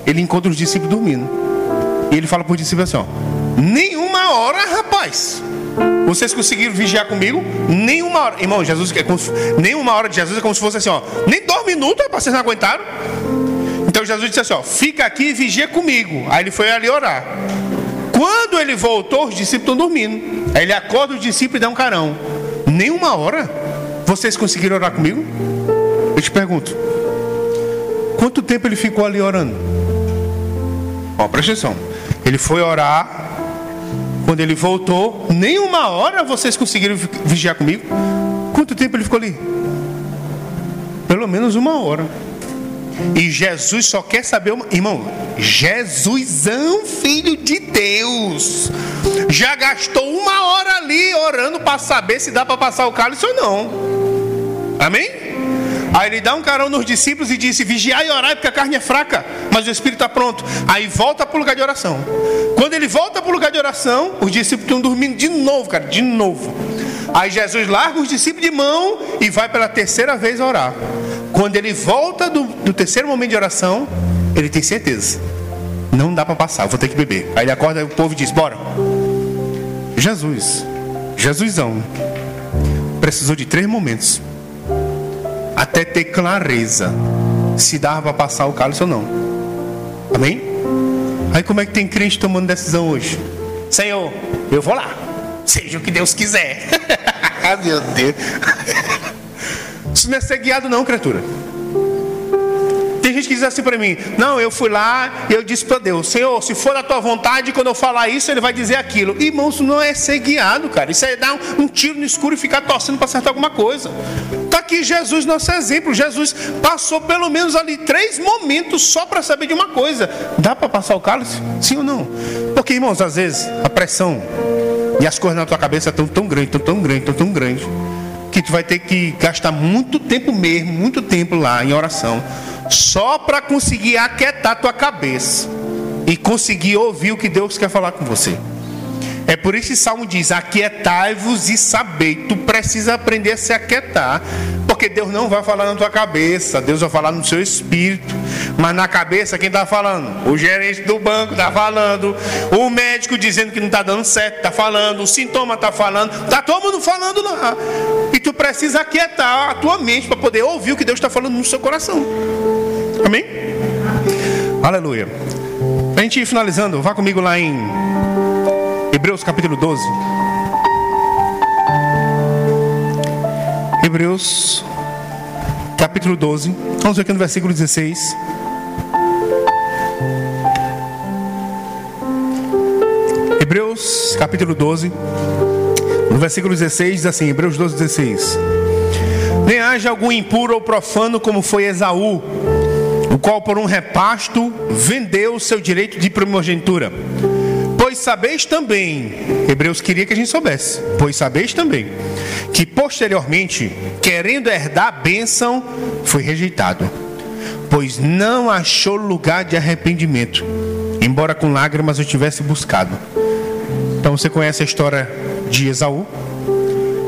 ele encontra os discípulos dormindo. E ele fala para os discípulos assim: ó, nenhuma hora, rapaz. Vocês conseguiram vigiar comigo? Nenhuma hora. Irmão, Jesus, é como, nenhuma hora de Jesus é como se fosse assim, ó. Nem dois minutos, rapaz, vocês não aguentaram? Então Jesus disse assim: ó, fica aqui e vigia comigo. Aí ele foi ali orar. Quando ele voltou, os discípulos estão dormindo. Aí ele acorda os discípulos e dá um carão. Nenhuma hora. Vocês conseguiram orar comigo? Eu te pergunto. Quanto tempo ele ficou ali orando? Ó, presta atenção. Ele foi orar. Quando ele voltou, nenhuma hora vocês conseguiram vigiar comigo. Quanto tempo ele ficou ali? Pelo menos uma hora. E Jesus só quer saber, uma... irmão, Jesusão, filho de Deus, já gastou uma hora ali orando para saber se dá para passar o cálice ou não. Amém? Aí ele dá um carão nos discípulos e disse: Vigiai e orai, porque a carne é fraca, mas o espírito está pronto. Aí volta para o lugar de oração. Quando ele volta para o lugar de oração, os discípulos estão dormindo de novo, cara, de novo. Aí Jesus larga os discípulos de mão e vai pela terceira vez orar. Quando ele volta do, do terceiro momento de oração, ele tem certeza. Não dá para passar, vou ter que beber. Aí ele acorda e o povo diz: Bora. Jesus, Jesusão, precisou de três momentos até ter clareza se dava para passar o cálice ou não. Amém? Aí como é que tem crente tomando decisão hoje? Senhor, eu vou lá. Seja o que Deus quiser. Meu Deus. Isso não é ser guiado, não, criatura. Diz assim para mim: Não, eu fui lá e eu disse para Deus: Senhor, se for da tua vontade, quando eu falar isso, ele vai dizer aquilo. Irmão, isso não é ser guiado, cara. Isso é dar um, um tiro no escuro e ficar torcendo para acertar alguma coisa. Está aqui Jesus, nosso exemplo. Jesus passou pelo menos ali três momentos só para saber de uma coisa: dá para passar o cálice? Sim ou não? Porque, irmãos, às vezes a pressão e as coisas na tua cabeça estão tão grandes, tão tão grandes, tão tão grandes que tu vai ter que gastar muito tempo mesmo, muito tempo lá em oração, só para conseguir aquietar tua cabeça e conseguir ouvir o que Deus quer falar com você. É por isso que o Salmo diz: Aquietai-vos e sabei. Tu precisa aprender a se aquietar, porque Deus não vai falar na tua cabeça, Deus vai falar no seu espírito. Mas na cabeça, quem está falando? O gerente do banco está falando, o médico dizendo que não está dando certo está falando, o sintoma está falando, está todo mundo falando lá. E tu precisa aquietar a tua mente para poder ouvir o que Deus está falando no seu coração. Amém? Aleluia. A gente ir finalizando, vá comigo lá em Hebreus capítulo 12. Hebreus capítulo 12. Vamos ver aqui no versículo 16. Hebreus capítulo 12. No versículo 16 diz assim: Hebreus 12, 16. Nem haja algum impuro ou profano como foi Esaú, o qual por um repasto vendeu o seu direito de primogenitura Pois sabeis também, Hebreus queria que a gente soubesse, pois sabeis também, que posteriormente, querendo herdar a bênção, foi rejeitado, pois não achou lugar de arrependimento, embora com lágrimas eu tivesse buscado. Então você conhece a história de Esaú?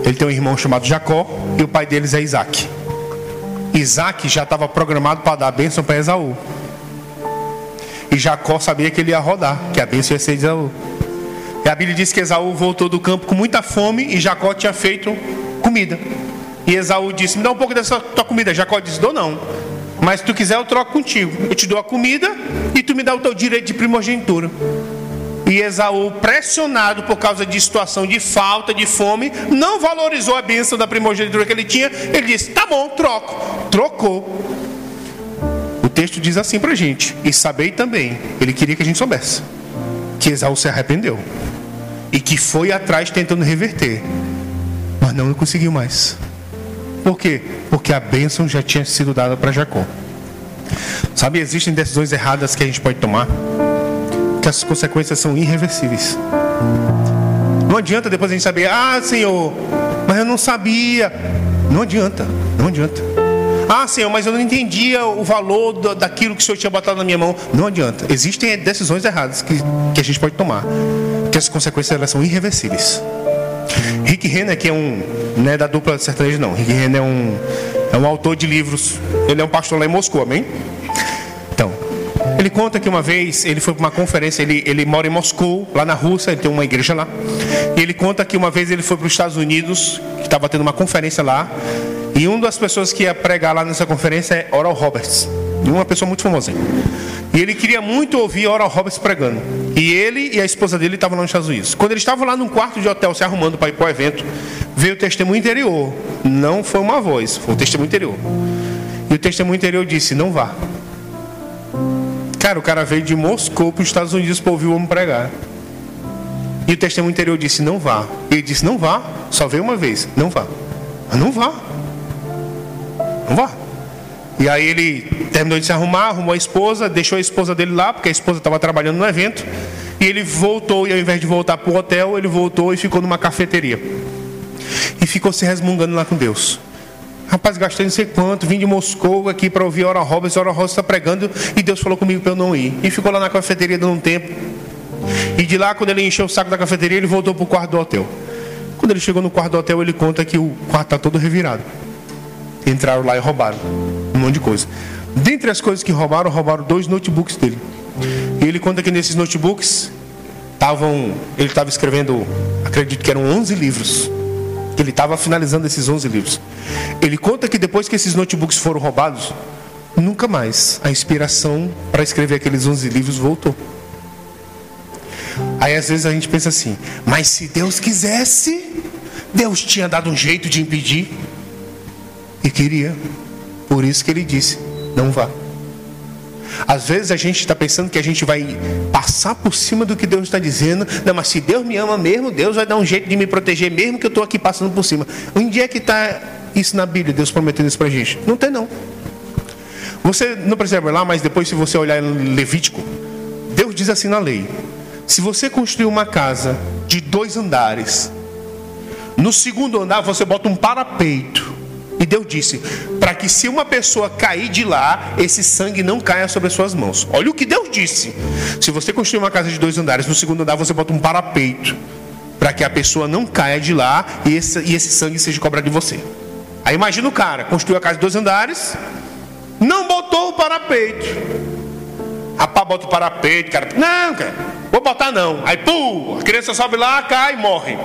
Ele tem um irmão chamado Jacó e o pai deles é Isaac. Isaac já estava programado para dar a bênção para Esaú. E Jacó sabia que ele ia rodar, que a bênção ia ser de Esaú. E a Bíblia diz que Esaú voltou do campo com muita fome e Jacó tinha feito comida. E Esaú disse: Me dá um pouco dessa tua comida. Jacó disse: Dou não. Mas se tu quiser, eu troco contigo. Eu te dou a comida e tu me dá o teu direito de primogenitura. E Esaú, pressionado por causa de situação de falta, de fome, não valorizou a bênção da primogenitura que ele tinha. Ele disse: Tá bom, troco. Trocou texto diz assim para a gente: E sabei também, ele queria que a gente soubesse, que Esaú se arrependeu e que foi atrás tentando reverter, mas não conseguiu mais. Por quê? Porque a bênção já tinha sido dada para Jacó. Sabe, existem decisões erradas que a gente pode tomar, que as consequências são irreversíveis. Não adianta depois a gente saber, ah, Senhor, mas eu não sabia. Não adianta, não adianta. Ah, Senhor, mas eu não entendia o valor daquilo que o Senhor tinha botado na minha mão. Não adianta. Existem decisões erradas que, que a gente pode tomar. Que as consequências elas são irreversíveis. Rick Renner, que é um. Não é da dupla sertaneja, não. Rick Renner é um, é um autor de livros. Ele é um pastor lá em Moscou, amém? Então, ele conta que uma vez ele foi para uma conferência, ele, ele mora em Moscou, lá na Rússia, ele tem uma igreja lá. E ele conta que uma vez ele foi para os Estados Unidos, que estava tendo uma conferência lá, e uma das pessoas que ia pregar lá nessa conferência é Oral Roberts, uma pessoa muito famosa. E ele queria muito ouvir Oral Roberts pregando. E ele e a esposa dele estavam lá nos Estados Unidos. Quando eles estavam lá num quarto de hotel se arrumando para ir para o evento, veio o testemunho interior. Não foi uma voz, foi o testemunho interior. E o testemunho interior disse: Não vá. Cara, o cara veio de Moscou para os Estados Unidos para ouvir o homem pregar. E o testemunho interior disse: Não vá. Ele disse: Não vá. Só veio uma vez. Não vá. Não vá. Não vá. E aí ele terminou de se arrumar, arrumou a esposa, deixou a esposa dele lá, porque a esposa estava trabalhando no evento. E ele voltou, e ao invés de voltar para o hotel, ele voltou e ficou numa cafeteria. E ficou se resmungando lá com Deus. Rapaz, gastei não sei quanto, vim de Moscou aqui para ouvir a Hora Roberts, a Hora Roberts está pregando e Deus falou comigo para eu não ir. E ficou lá na cafeteria dando um tempo. E de lá, quando ele encheu o saco da cafeteria, ele voltou para o quarto do hotel. Quando ele chegou no quarto do hotel, ele conta que o quarto está todo revirado. Entraram lá e roubaram um monte de coisa. Dentre as coisas que roubaram, roubaram dois notebooks dele. E ele conta que nesses notebooks estavam, ele estava escrevendo, acredito que eram 11 livros ele estava finalizando esses 11 livros. Ele conta que depois que esses notebooks foram roubados, nunca mais a inspiração para escrever aqueles 11 livros voltou. Aí às vezes a gente pensa assim: mas se Deus quisesse, Deus tinha dado um jeito de impedir. E queria. Por isso que ele disse: não vá. Às vezes a gente está pensando que a gente vai passar por cima do que Deus está dizendo. Não, mas se Deus me ama mesmo, Deus vai dar um jeito de me proteger, mesmo que eu estou aqui passando por cima. Onde é que está isso na Bíblia, Deus prometendo isso para a gente? Não tem, não. Você não ver lá, mas depois, se você olhar em Levítico, Deus diz assim na lei: se você construir uma casa de dois andares, no segundo andar você bota um parapeito e Deus disse: para que se uma pessoa cair de lá, esse sangue não caia sobre as suas mãos. Olha o que Deus disse. Se você construir uma casa de dois andares, no segundo andar você bota um parapeito, para que a pessoa não caia de lá e esse, e esse sangue seja cobrado de você. Aí imagina o cara, construiu a casa de dois andares, não botou o parapeito. Rapaz, bota o parapeito, cara. Não, cara, vou botar não. Aí, pum, a criança sobe lá, cai e morre.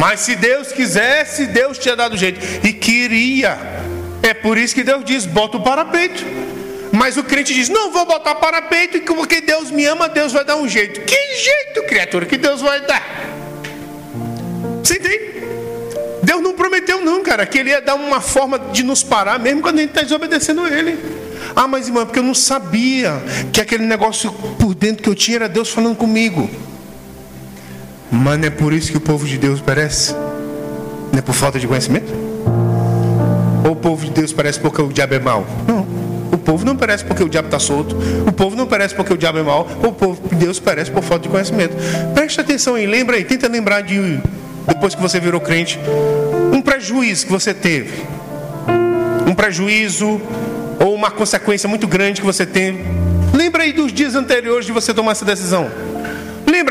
Mas se Deus quisesse, Deus tinha dado jeito. E queria. É por isso que Deus diz: bota o parapeito. Mas o crente diz: não vou botar parapeito, porque Deus me ama, Deus vai dar um jeito. Que jeito, criatura, que Deus vai dar? Você entende? Deus não prometeu, não, cara, que Ele ia dar uma forma de nos parar, mesmo quando a gente está desobedecendo Ele. Ah, mas irmão, é porque eu não sabia que aquele negócio por dentro que eu tinha era Deus falando comigo. Mas é por isso que o povo de Deus perece? Não é por falta de conhecimento? Ou o povo de Deus parece porque o diabo é mau? Não. O povo não parece porque o diabo está solto. O povo não parece porque o diabo é mau. O povo de Deus parece por falta de conhecimento. Preste atenção aí, lembra aí, tenta lembrar de depois que você virou crente, um prejuízo que você teve. Um prejuízo ou uma consequência muito grande que você teve. Lembra aí dos dias anteriores de você tomar essa decisão.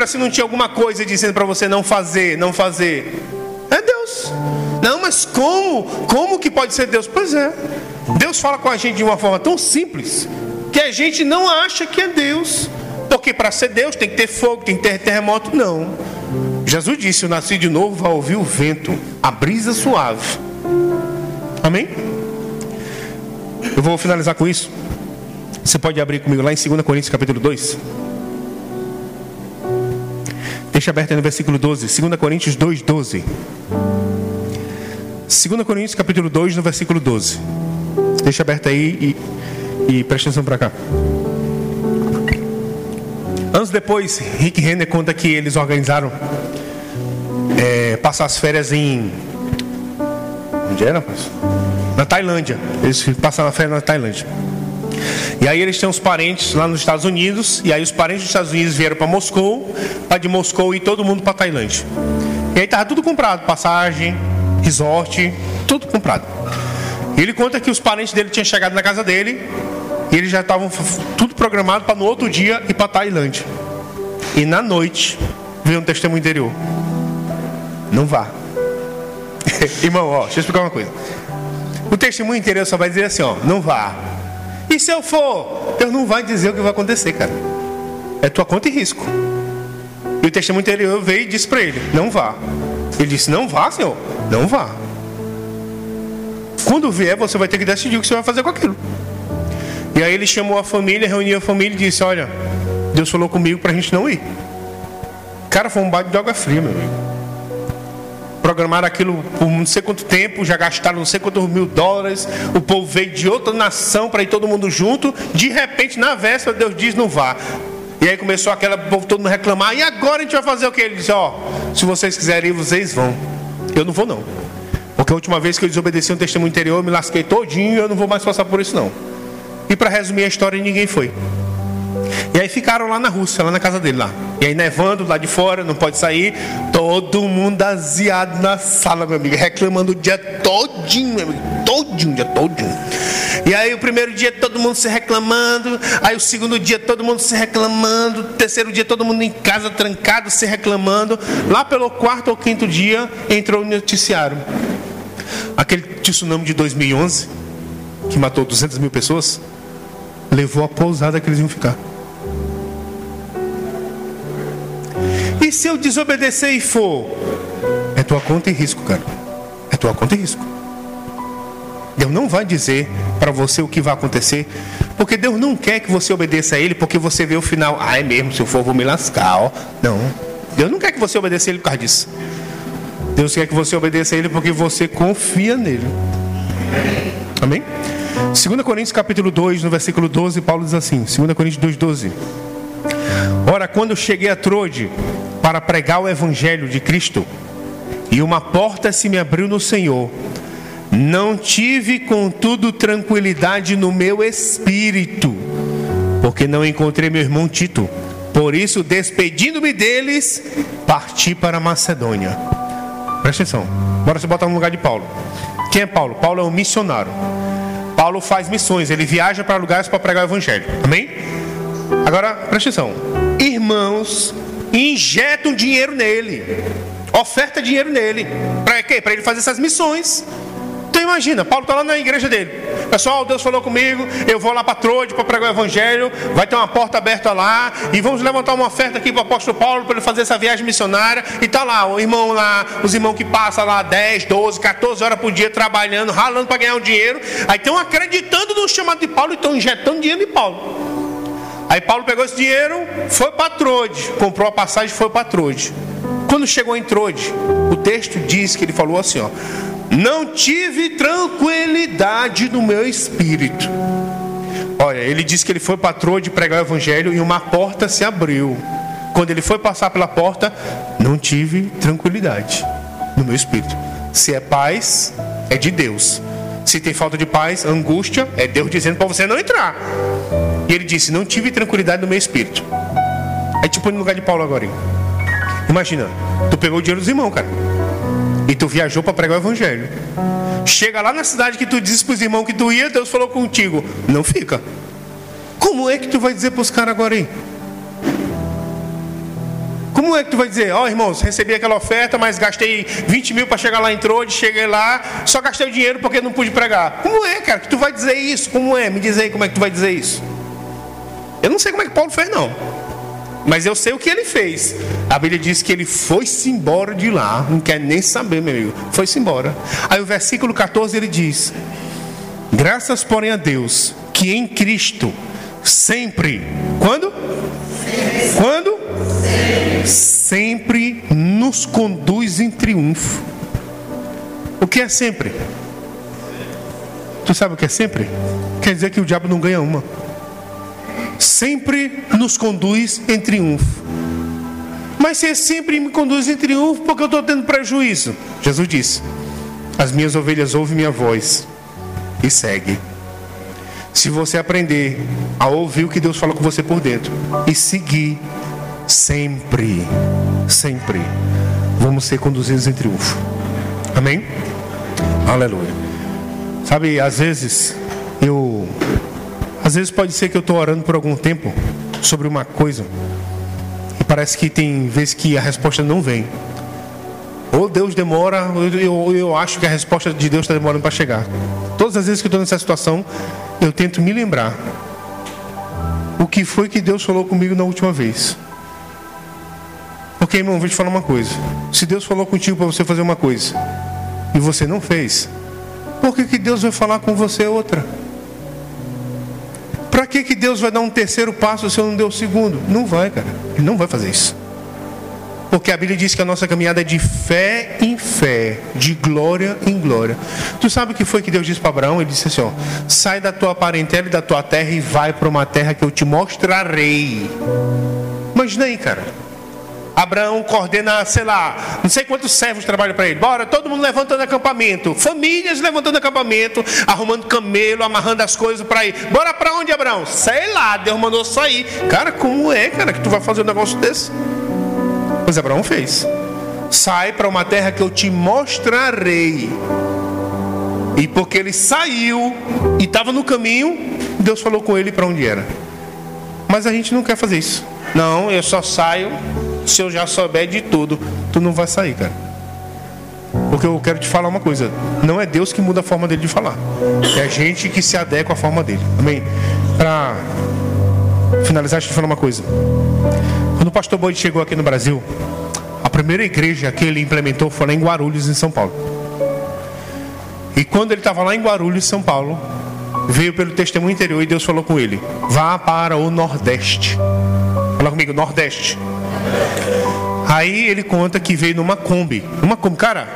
Lembra se não tinha alguma coisa dizendo para você não fazer, não fazer? É Deus. Não, mas como? Como que pode ser Deus? Pois é. Deus fala com a gente de uma forma tão simples que a gente não acha que é Deus. Porque para ser Deus tem que ter fogo, tem que ter terremoto. Não. Jesus disse: Eu nasci de novo, vai ouvir o vento, a brisa suave. Amém? Eu vou finalizar com isso. Você pode abrir comigo lá em 2 Coríntios capítulo 2. Deixa aberto aí no versículo 12, 2 Coríntios 2, 12. 2 Coríntios capítulo 2, no versículo 12. Deixa aberto aí e, e presta atenção para cá. Anos depois, Rick Renner conta que eles organizaram é, passar as férias em. Onde era, Na Tailândia. Eles passaram a férias na Tailândia. E aí eles têm uns parentes lá nos Estados Unidos, e aí os parentes dos Estados Unidos vieram para Moscou, para de Moscou e todo mundo para Tailândia. E aí estava tudo comprado, passagem, resort, tudo comprado. Ele conta que os parentes dele tinham chegado na casa dele e eles já estavam tudo programado para no outro dia ir para Tailândia. E na noite veio um testemunho interior. Não vá. Irmão, ó, deixa eu explicar uma coisa. O testemunho interior só vai dizer assim, ó, não vá. E se eu for? Deus não vai dizer o que vai acontecer, cara. É tua conta e risco. E o testemunho interior veio e disse para ele: Não vá. Ele disse: Não vá, Senhor. Não vá. Quando vier, você vai ter que decidir o que você vai fazer com aquilo. E aí ele chamou a família, reuniu a família e disse: Olha, Deus falou comigo para a gente não ir. Cara, foi um bate de água fria, meu amigo. Programaram aquilo por não sei quanto tempo, já gastaram não sei quantos mil dólares. O povo veio de outra nação para ir todo mundo junto. De repente, na véspera, Deus diz: Não vá. E aí começou aquela povo todo mundo reclamar. E agora a gente vai fazer o que? Ele disse: Ó, oh, se vocês quiserem ir, vocês vão. Eu não vou, não. Porque a última vez que eu desobedeci um testemunho interior, eu me lasquei todinho. Eu não vou mais passar por isso, não. E para resumir a história, ninguém foi. E aí ficaram lá na Rússia, lá na casa dele lá. E aí nevando lá de fora, não pode sair. Todo mundo aziado na sala, meu amigo, reclamando o dia todinho, meu amigo, todinho, dia todinho. E aí o primeiro dia todo mundo se reclamando, aí o segundo dia todo mundo se reclamando, terceiro dia todo mundo em casa trancado se reclamando. Lá pelo quarto ou quinto dia entrou o noticiário. Aquele tsunami de 2011 que matou 200 mil pessoas levou a pousada que eles iam ficar. E se eu desobedecer e for? É tua conta e risco, cara. É tua conta e risco. Deus não vai dizer para você o que vai acontecer, porque Deus não quer que você obedeça a Ele, porque você vê o final. Ah, é mesmo, se eu for, vou me lascar. Ó. Não. Deus não quer que você obedeça a Ele por causa disso. Deus quer que você obedeça a Ele porque você confia nele. Amém? 2 Coríntios capítulo 2, no versículo 12, Paulo diz assim: 2 Coríntios 2, 12. Ora, quando eu cheguei a Trode para pregar o evangelho de Cristo, e uma porta se me abriu no Senhor, não tive, contudo, tranquilidade no meu espírito, porque não encontrei meu irmão Tito. Por isso, despedindo-me deles, parti para Macedônia. Presta atenção. Bora se botar no lugar de Paulo. Quem é Paulo? Paulo é um missionário. Paulo faz missões, ele viaja para lugares para pregar o evangelho. Amém? Agora, presta atenção. Irmãos injetam dinheiro nele. Oferta dinheiro nele. Para quê? Para ele fazer essas missões. Então imagina, Paulo está lá na igreja dele. Pessoal, Deus falou comigo, eu vou lá para Trode para pregar o evangelho, vai ter uma porta aberta lá, e vamos levantar uma oferta aqui para o apóstolo Paulo para ele fazer essa viagem missionária. E tá lá, o irmão lá, os irmãos que passam lá 10, 12, 14 horas por dia trabalhando, ralando para ganhar o um dinheiro. Aí estão acreditando no chamado de Paulo e estão injetando dinheiro de Paulo. Aí Paulo pegou esse dinheiro, foi para Trode, comprou a passagem e foi para Trode. Quando chegou em Trode, o texto diz que ele falou assim: ó, não tive tranquilidade no meu espírito. Olha, ele disse que ele foi patrão de pregar o evangelho e uma porta se abriu. Quando ele foi passar pela porta, não tive tranquilidade no meu espírito. Se é paz, é de Deus. Se tem falta de paz, angústia, é Deus dizendo para você não entrar. E ele disse: Não tive tranquilidade no meu espírito. Aí te põe no lugar de Paulo agora. Hein? Imagina, tu pegou o dinheiro dos irmãos, cara. E tu viajou para pregar o evangelho. Chega lá na cidade que tu disse para os irmãos que tu ia, Deus falou contigo. Não fica. Como é que tu vai dizer para os caras agora aí? Como é que tu vai dizer, ó oh, irmãos, recebi aquela oferta, mas gastei 20 mil para chegar lá em cheguei lá, só gastei o dinheiro porque não pude pregar. Como é, cara, que tu vai dizer isso? Como é? Me diz aí como é que tu vai dizer isso. Eu não sei como é que Paulo fez, não. Mas eu sei o que ele fez. A Bíblia diz que ele foi-se embora de lá. Não quer nem saber, meu amigo. Foi-se embora. Aí o versículo 14 ele diz: Graças, porém, a Deus, que em Cristo sempre. Quando? Sempre. Quando? Sempre. nos conduz em triunfo. O que é sempre? Tu sabe o que é sempre? Quer dizer que o diabo não ganha uma sempre nos conduz em triunfo. Mas se sempre me conduz em triunfo, porque eu estou tendo prejuízo? Jesus disse: As minhas ovelhas ouvem minha voz e seguem. Se você aprender a ouvir o que Deus fala com você por dentro e seguir sempre, sempre, vamos ser conduzidos em triunfo. Amém? Aleluia. Sabe, às vezes eu às vezes pode ser que eu estou orando por algum tempo sobre uma coisa e parece que tem vezes que a resposta não vem. Ou Deus demora, ou eu, eu acho que a resposta de Deus está demorando para chegar. Todas as vezes que eu estou nessa situação, eu tento me lembrar o que foi que Deus falou comigo na última vez. Porque, irmão, vou te falar uma coisa. Se Deus falou contigo para você fazer uma coisa e você não fez, por que, que Deus vai falar com você outra? Para que, que Deus vai dar um terceiro passo se eu não deu o segundo? Não vai, cara. Ele não vai fazer isso. Porque a Bíblia diz que a nossa caminhada é de fé em fé, de glória em glória. Tu sabe o que foi que Deus disse para Abraão? Ele disse assim: ó, sai da tua parentela e da tua terra e vai para uma terra que eu te mostrarei. Imagina aí, cara. Abraão coordena, sei lá, não sei quantos servos trabalham para ele. Bora, todo mundo levantando acampamento. Famílias levantando acampamento, arrumando camelo, amarrando as coisas para ir. Bora para onde, Abraão? Sei lá, Deus mandou sair. Cara, como é, cara, que tu vai fazer um negócio desse? Pois Abraão fez. Sai para uma terra que eu te mostrarei. E porque ele saiu e estava no caminho, Deus falou com ele para onde era. Mas a gente não quer fazer isso. Não, eu só saio se eu já souber de tudo. Tu não vai sair, cara. Porque eu quero te falar uma coisa: não é Deus que muda a forma dele de falar, é a gente que se adequa à forma dele. Amém? Para finalizar, deixa eu te falar uma coisa. Quando o pastor Boyd chegou aqui no Brasil, a primeira igreja que ele implementou foi lá em Guarulhos, em São Paulo. E quando ele estava lá em Guarulhos, São Paulo, veio pelo testemunho interior e Deus falou com ele: vá para o Nordeste. Fala comigo, Nordeste. Aí ele conta que veio numa Kombi. Uma Kombi, cara,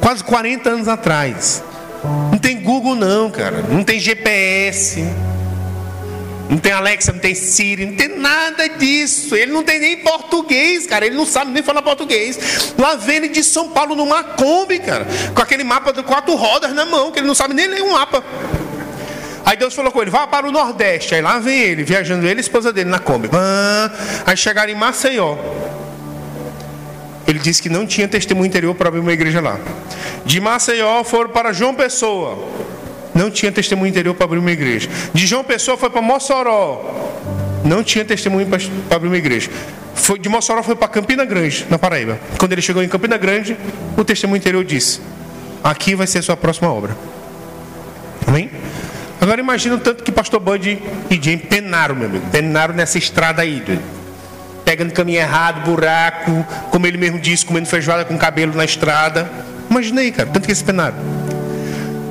quase 40 anos atrás. Não tem Google, não, cara. Não tem GPS. Não tem Alexa, não tem Siri, não tem nada disso. Ele não tem nem português, cara. Ele não sabe nem falar português. Lá vem ele de São Paulo numa Kombi, cara. Com aquele mapa de quatro rodas na mão, que ele não sabe nem ler um mapa. Aí Deus falou com ele: vá para o Nordeste. Aí lá vem ele, viajando ele e a esposa dele na Kombi. Aí chegaram em Maceió. Ele disse que não tinha testemunho interior para abrir uma igreja lá. De Maceió foram para João Pessoa não tinha testemunho interior para abrir uma igreja. De João Pessoa foi para Mossoró, não tinha testemunho para abrir uma igreja. Foi, de Mossoró foi para Campina Grande, na Paraíba. Quando ele chegou em Campina Grande, o testemunho interior disse: Aqui vai ser a sua próxima obra. Amém? Agora imagina o tanto que pastor Bud e Jim penaram, meu amigo. Penaram nessa estrada aí. Pegando caminho errado, buraco, como ele mesmo disse, comendo feijoada com cabelo na estrada. Imagina aí, cara, tanto que eles penaram.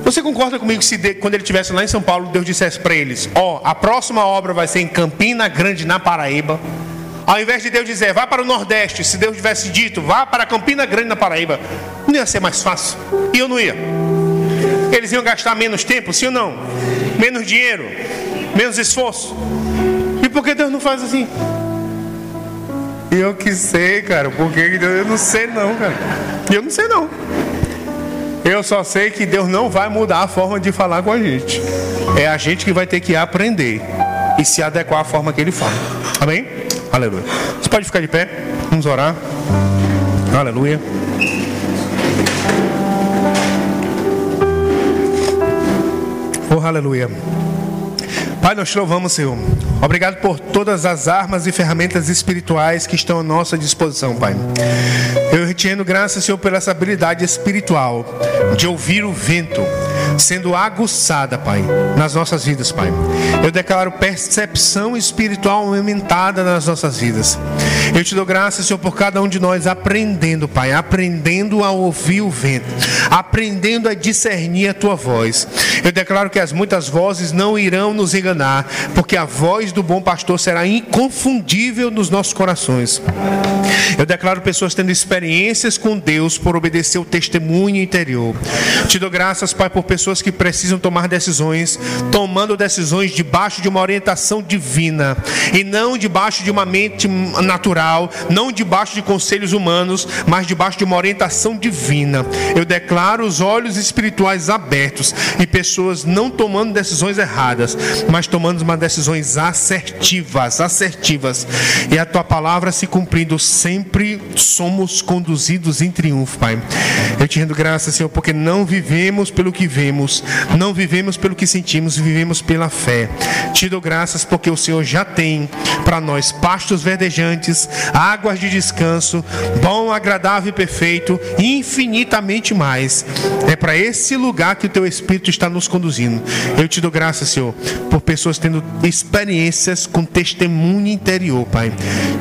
Você concorda comigo se de, quando ele estivesse lá em São Paulo, Deus dissesse para eles: Ó, oh, a próxima obra vai ser em Campina Grande, na Paraíba. Ao invés de Deus dizer, vá para o Nordeste, se Deus tivesse dito, vá para Campina Grande, na Paraíba, não ia ser mais fácil. E eu não ia. Eles iam gastar menos tempo, sim ou não? Menos dinheiro, menos esforço. E por que Deus não faz assim? Eu que sei, cara. Porque eu não sei não, cara. Eu não sei não. Eu só sei que Deus não vai mudar a forma de falar com a gente. É a gente que vai ter que aprender e se adequar à forma que Ele fala. Amém? Aleluia. Você pode ficar de pé? Vamos orar. Aleluia. Aleluia. Pai, nós te louvamos, Senhor. Obrigado por todas as armas e ferramentas espirituais que estão à nossa disposição, Pai. Eu te rendo graças, Senhor, pela essa habilidade espiritual de ouvir o vento sendo aguçada, Pai, nas nossas vidas, Pai. Eu declaro percepção espiritual aumentada nas nossas vidas. Eu te dou graças, Senhor, por cada um de nós aprendendo, Pai, aprendendo a ouvir o vento, aprendendo a discernir a tua voz. Eu declaro que as muitas vozes não irão nos enganar, porque a voz do bom pastor será inconfundível nos nossos corações. Eu declaro pessoas tendo experiências com Deus por obedecer o testemunho interior. Te dou graças, Pai, por pessoas que precisam tomar decisões, tomando decisões debaixo de uma orientação divina e não debaixo de uma mente natural, não debaixo de conselhos humanos, mas debaixo de uma orientação divina. Eu declaro os olhos espirituais abertos e pessoas não tomando decisões erradas, mas tomando uma decisões assertivas, assertivas. E a tua palavra se cumprindo sempre somos conduzidos em triunfo, Pai. Eu te rendo graças, Senhor, porque não vivemos pelo que vemos vemos. Não vivemos pelo que sentimos, vivemos pela fé. Te dou graças porque o Senhor já tem para nós pastos verdejantes, águas de descanso, bom, agradável e perfeito, infinitamente mais. É para esse lugar que o teu Espírito está nos conduzindo. Eu te dou graças, Senhor, por pessoas tendo experiências com testemunho interior, Pai.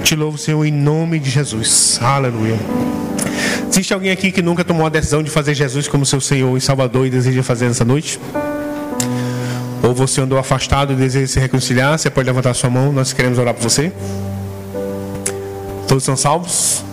Te louvo, Senhor, em nome de Jesus. Aleluia. Existe alguém aqui que nunca tomou a decisão de fazer Jesus como seu Senhor e Salvador e deseja fazer nessa noite? Ou você andou afastado e deseja se reconciliar? Você pode levantar sua mão, nós queremos orar por você. Todos são salvos?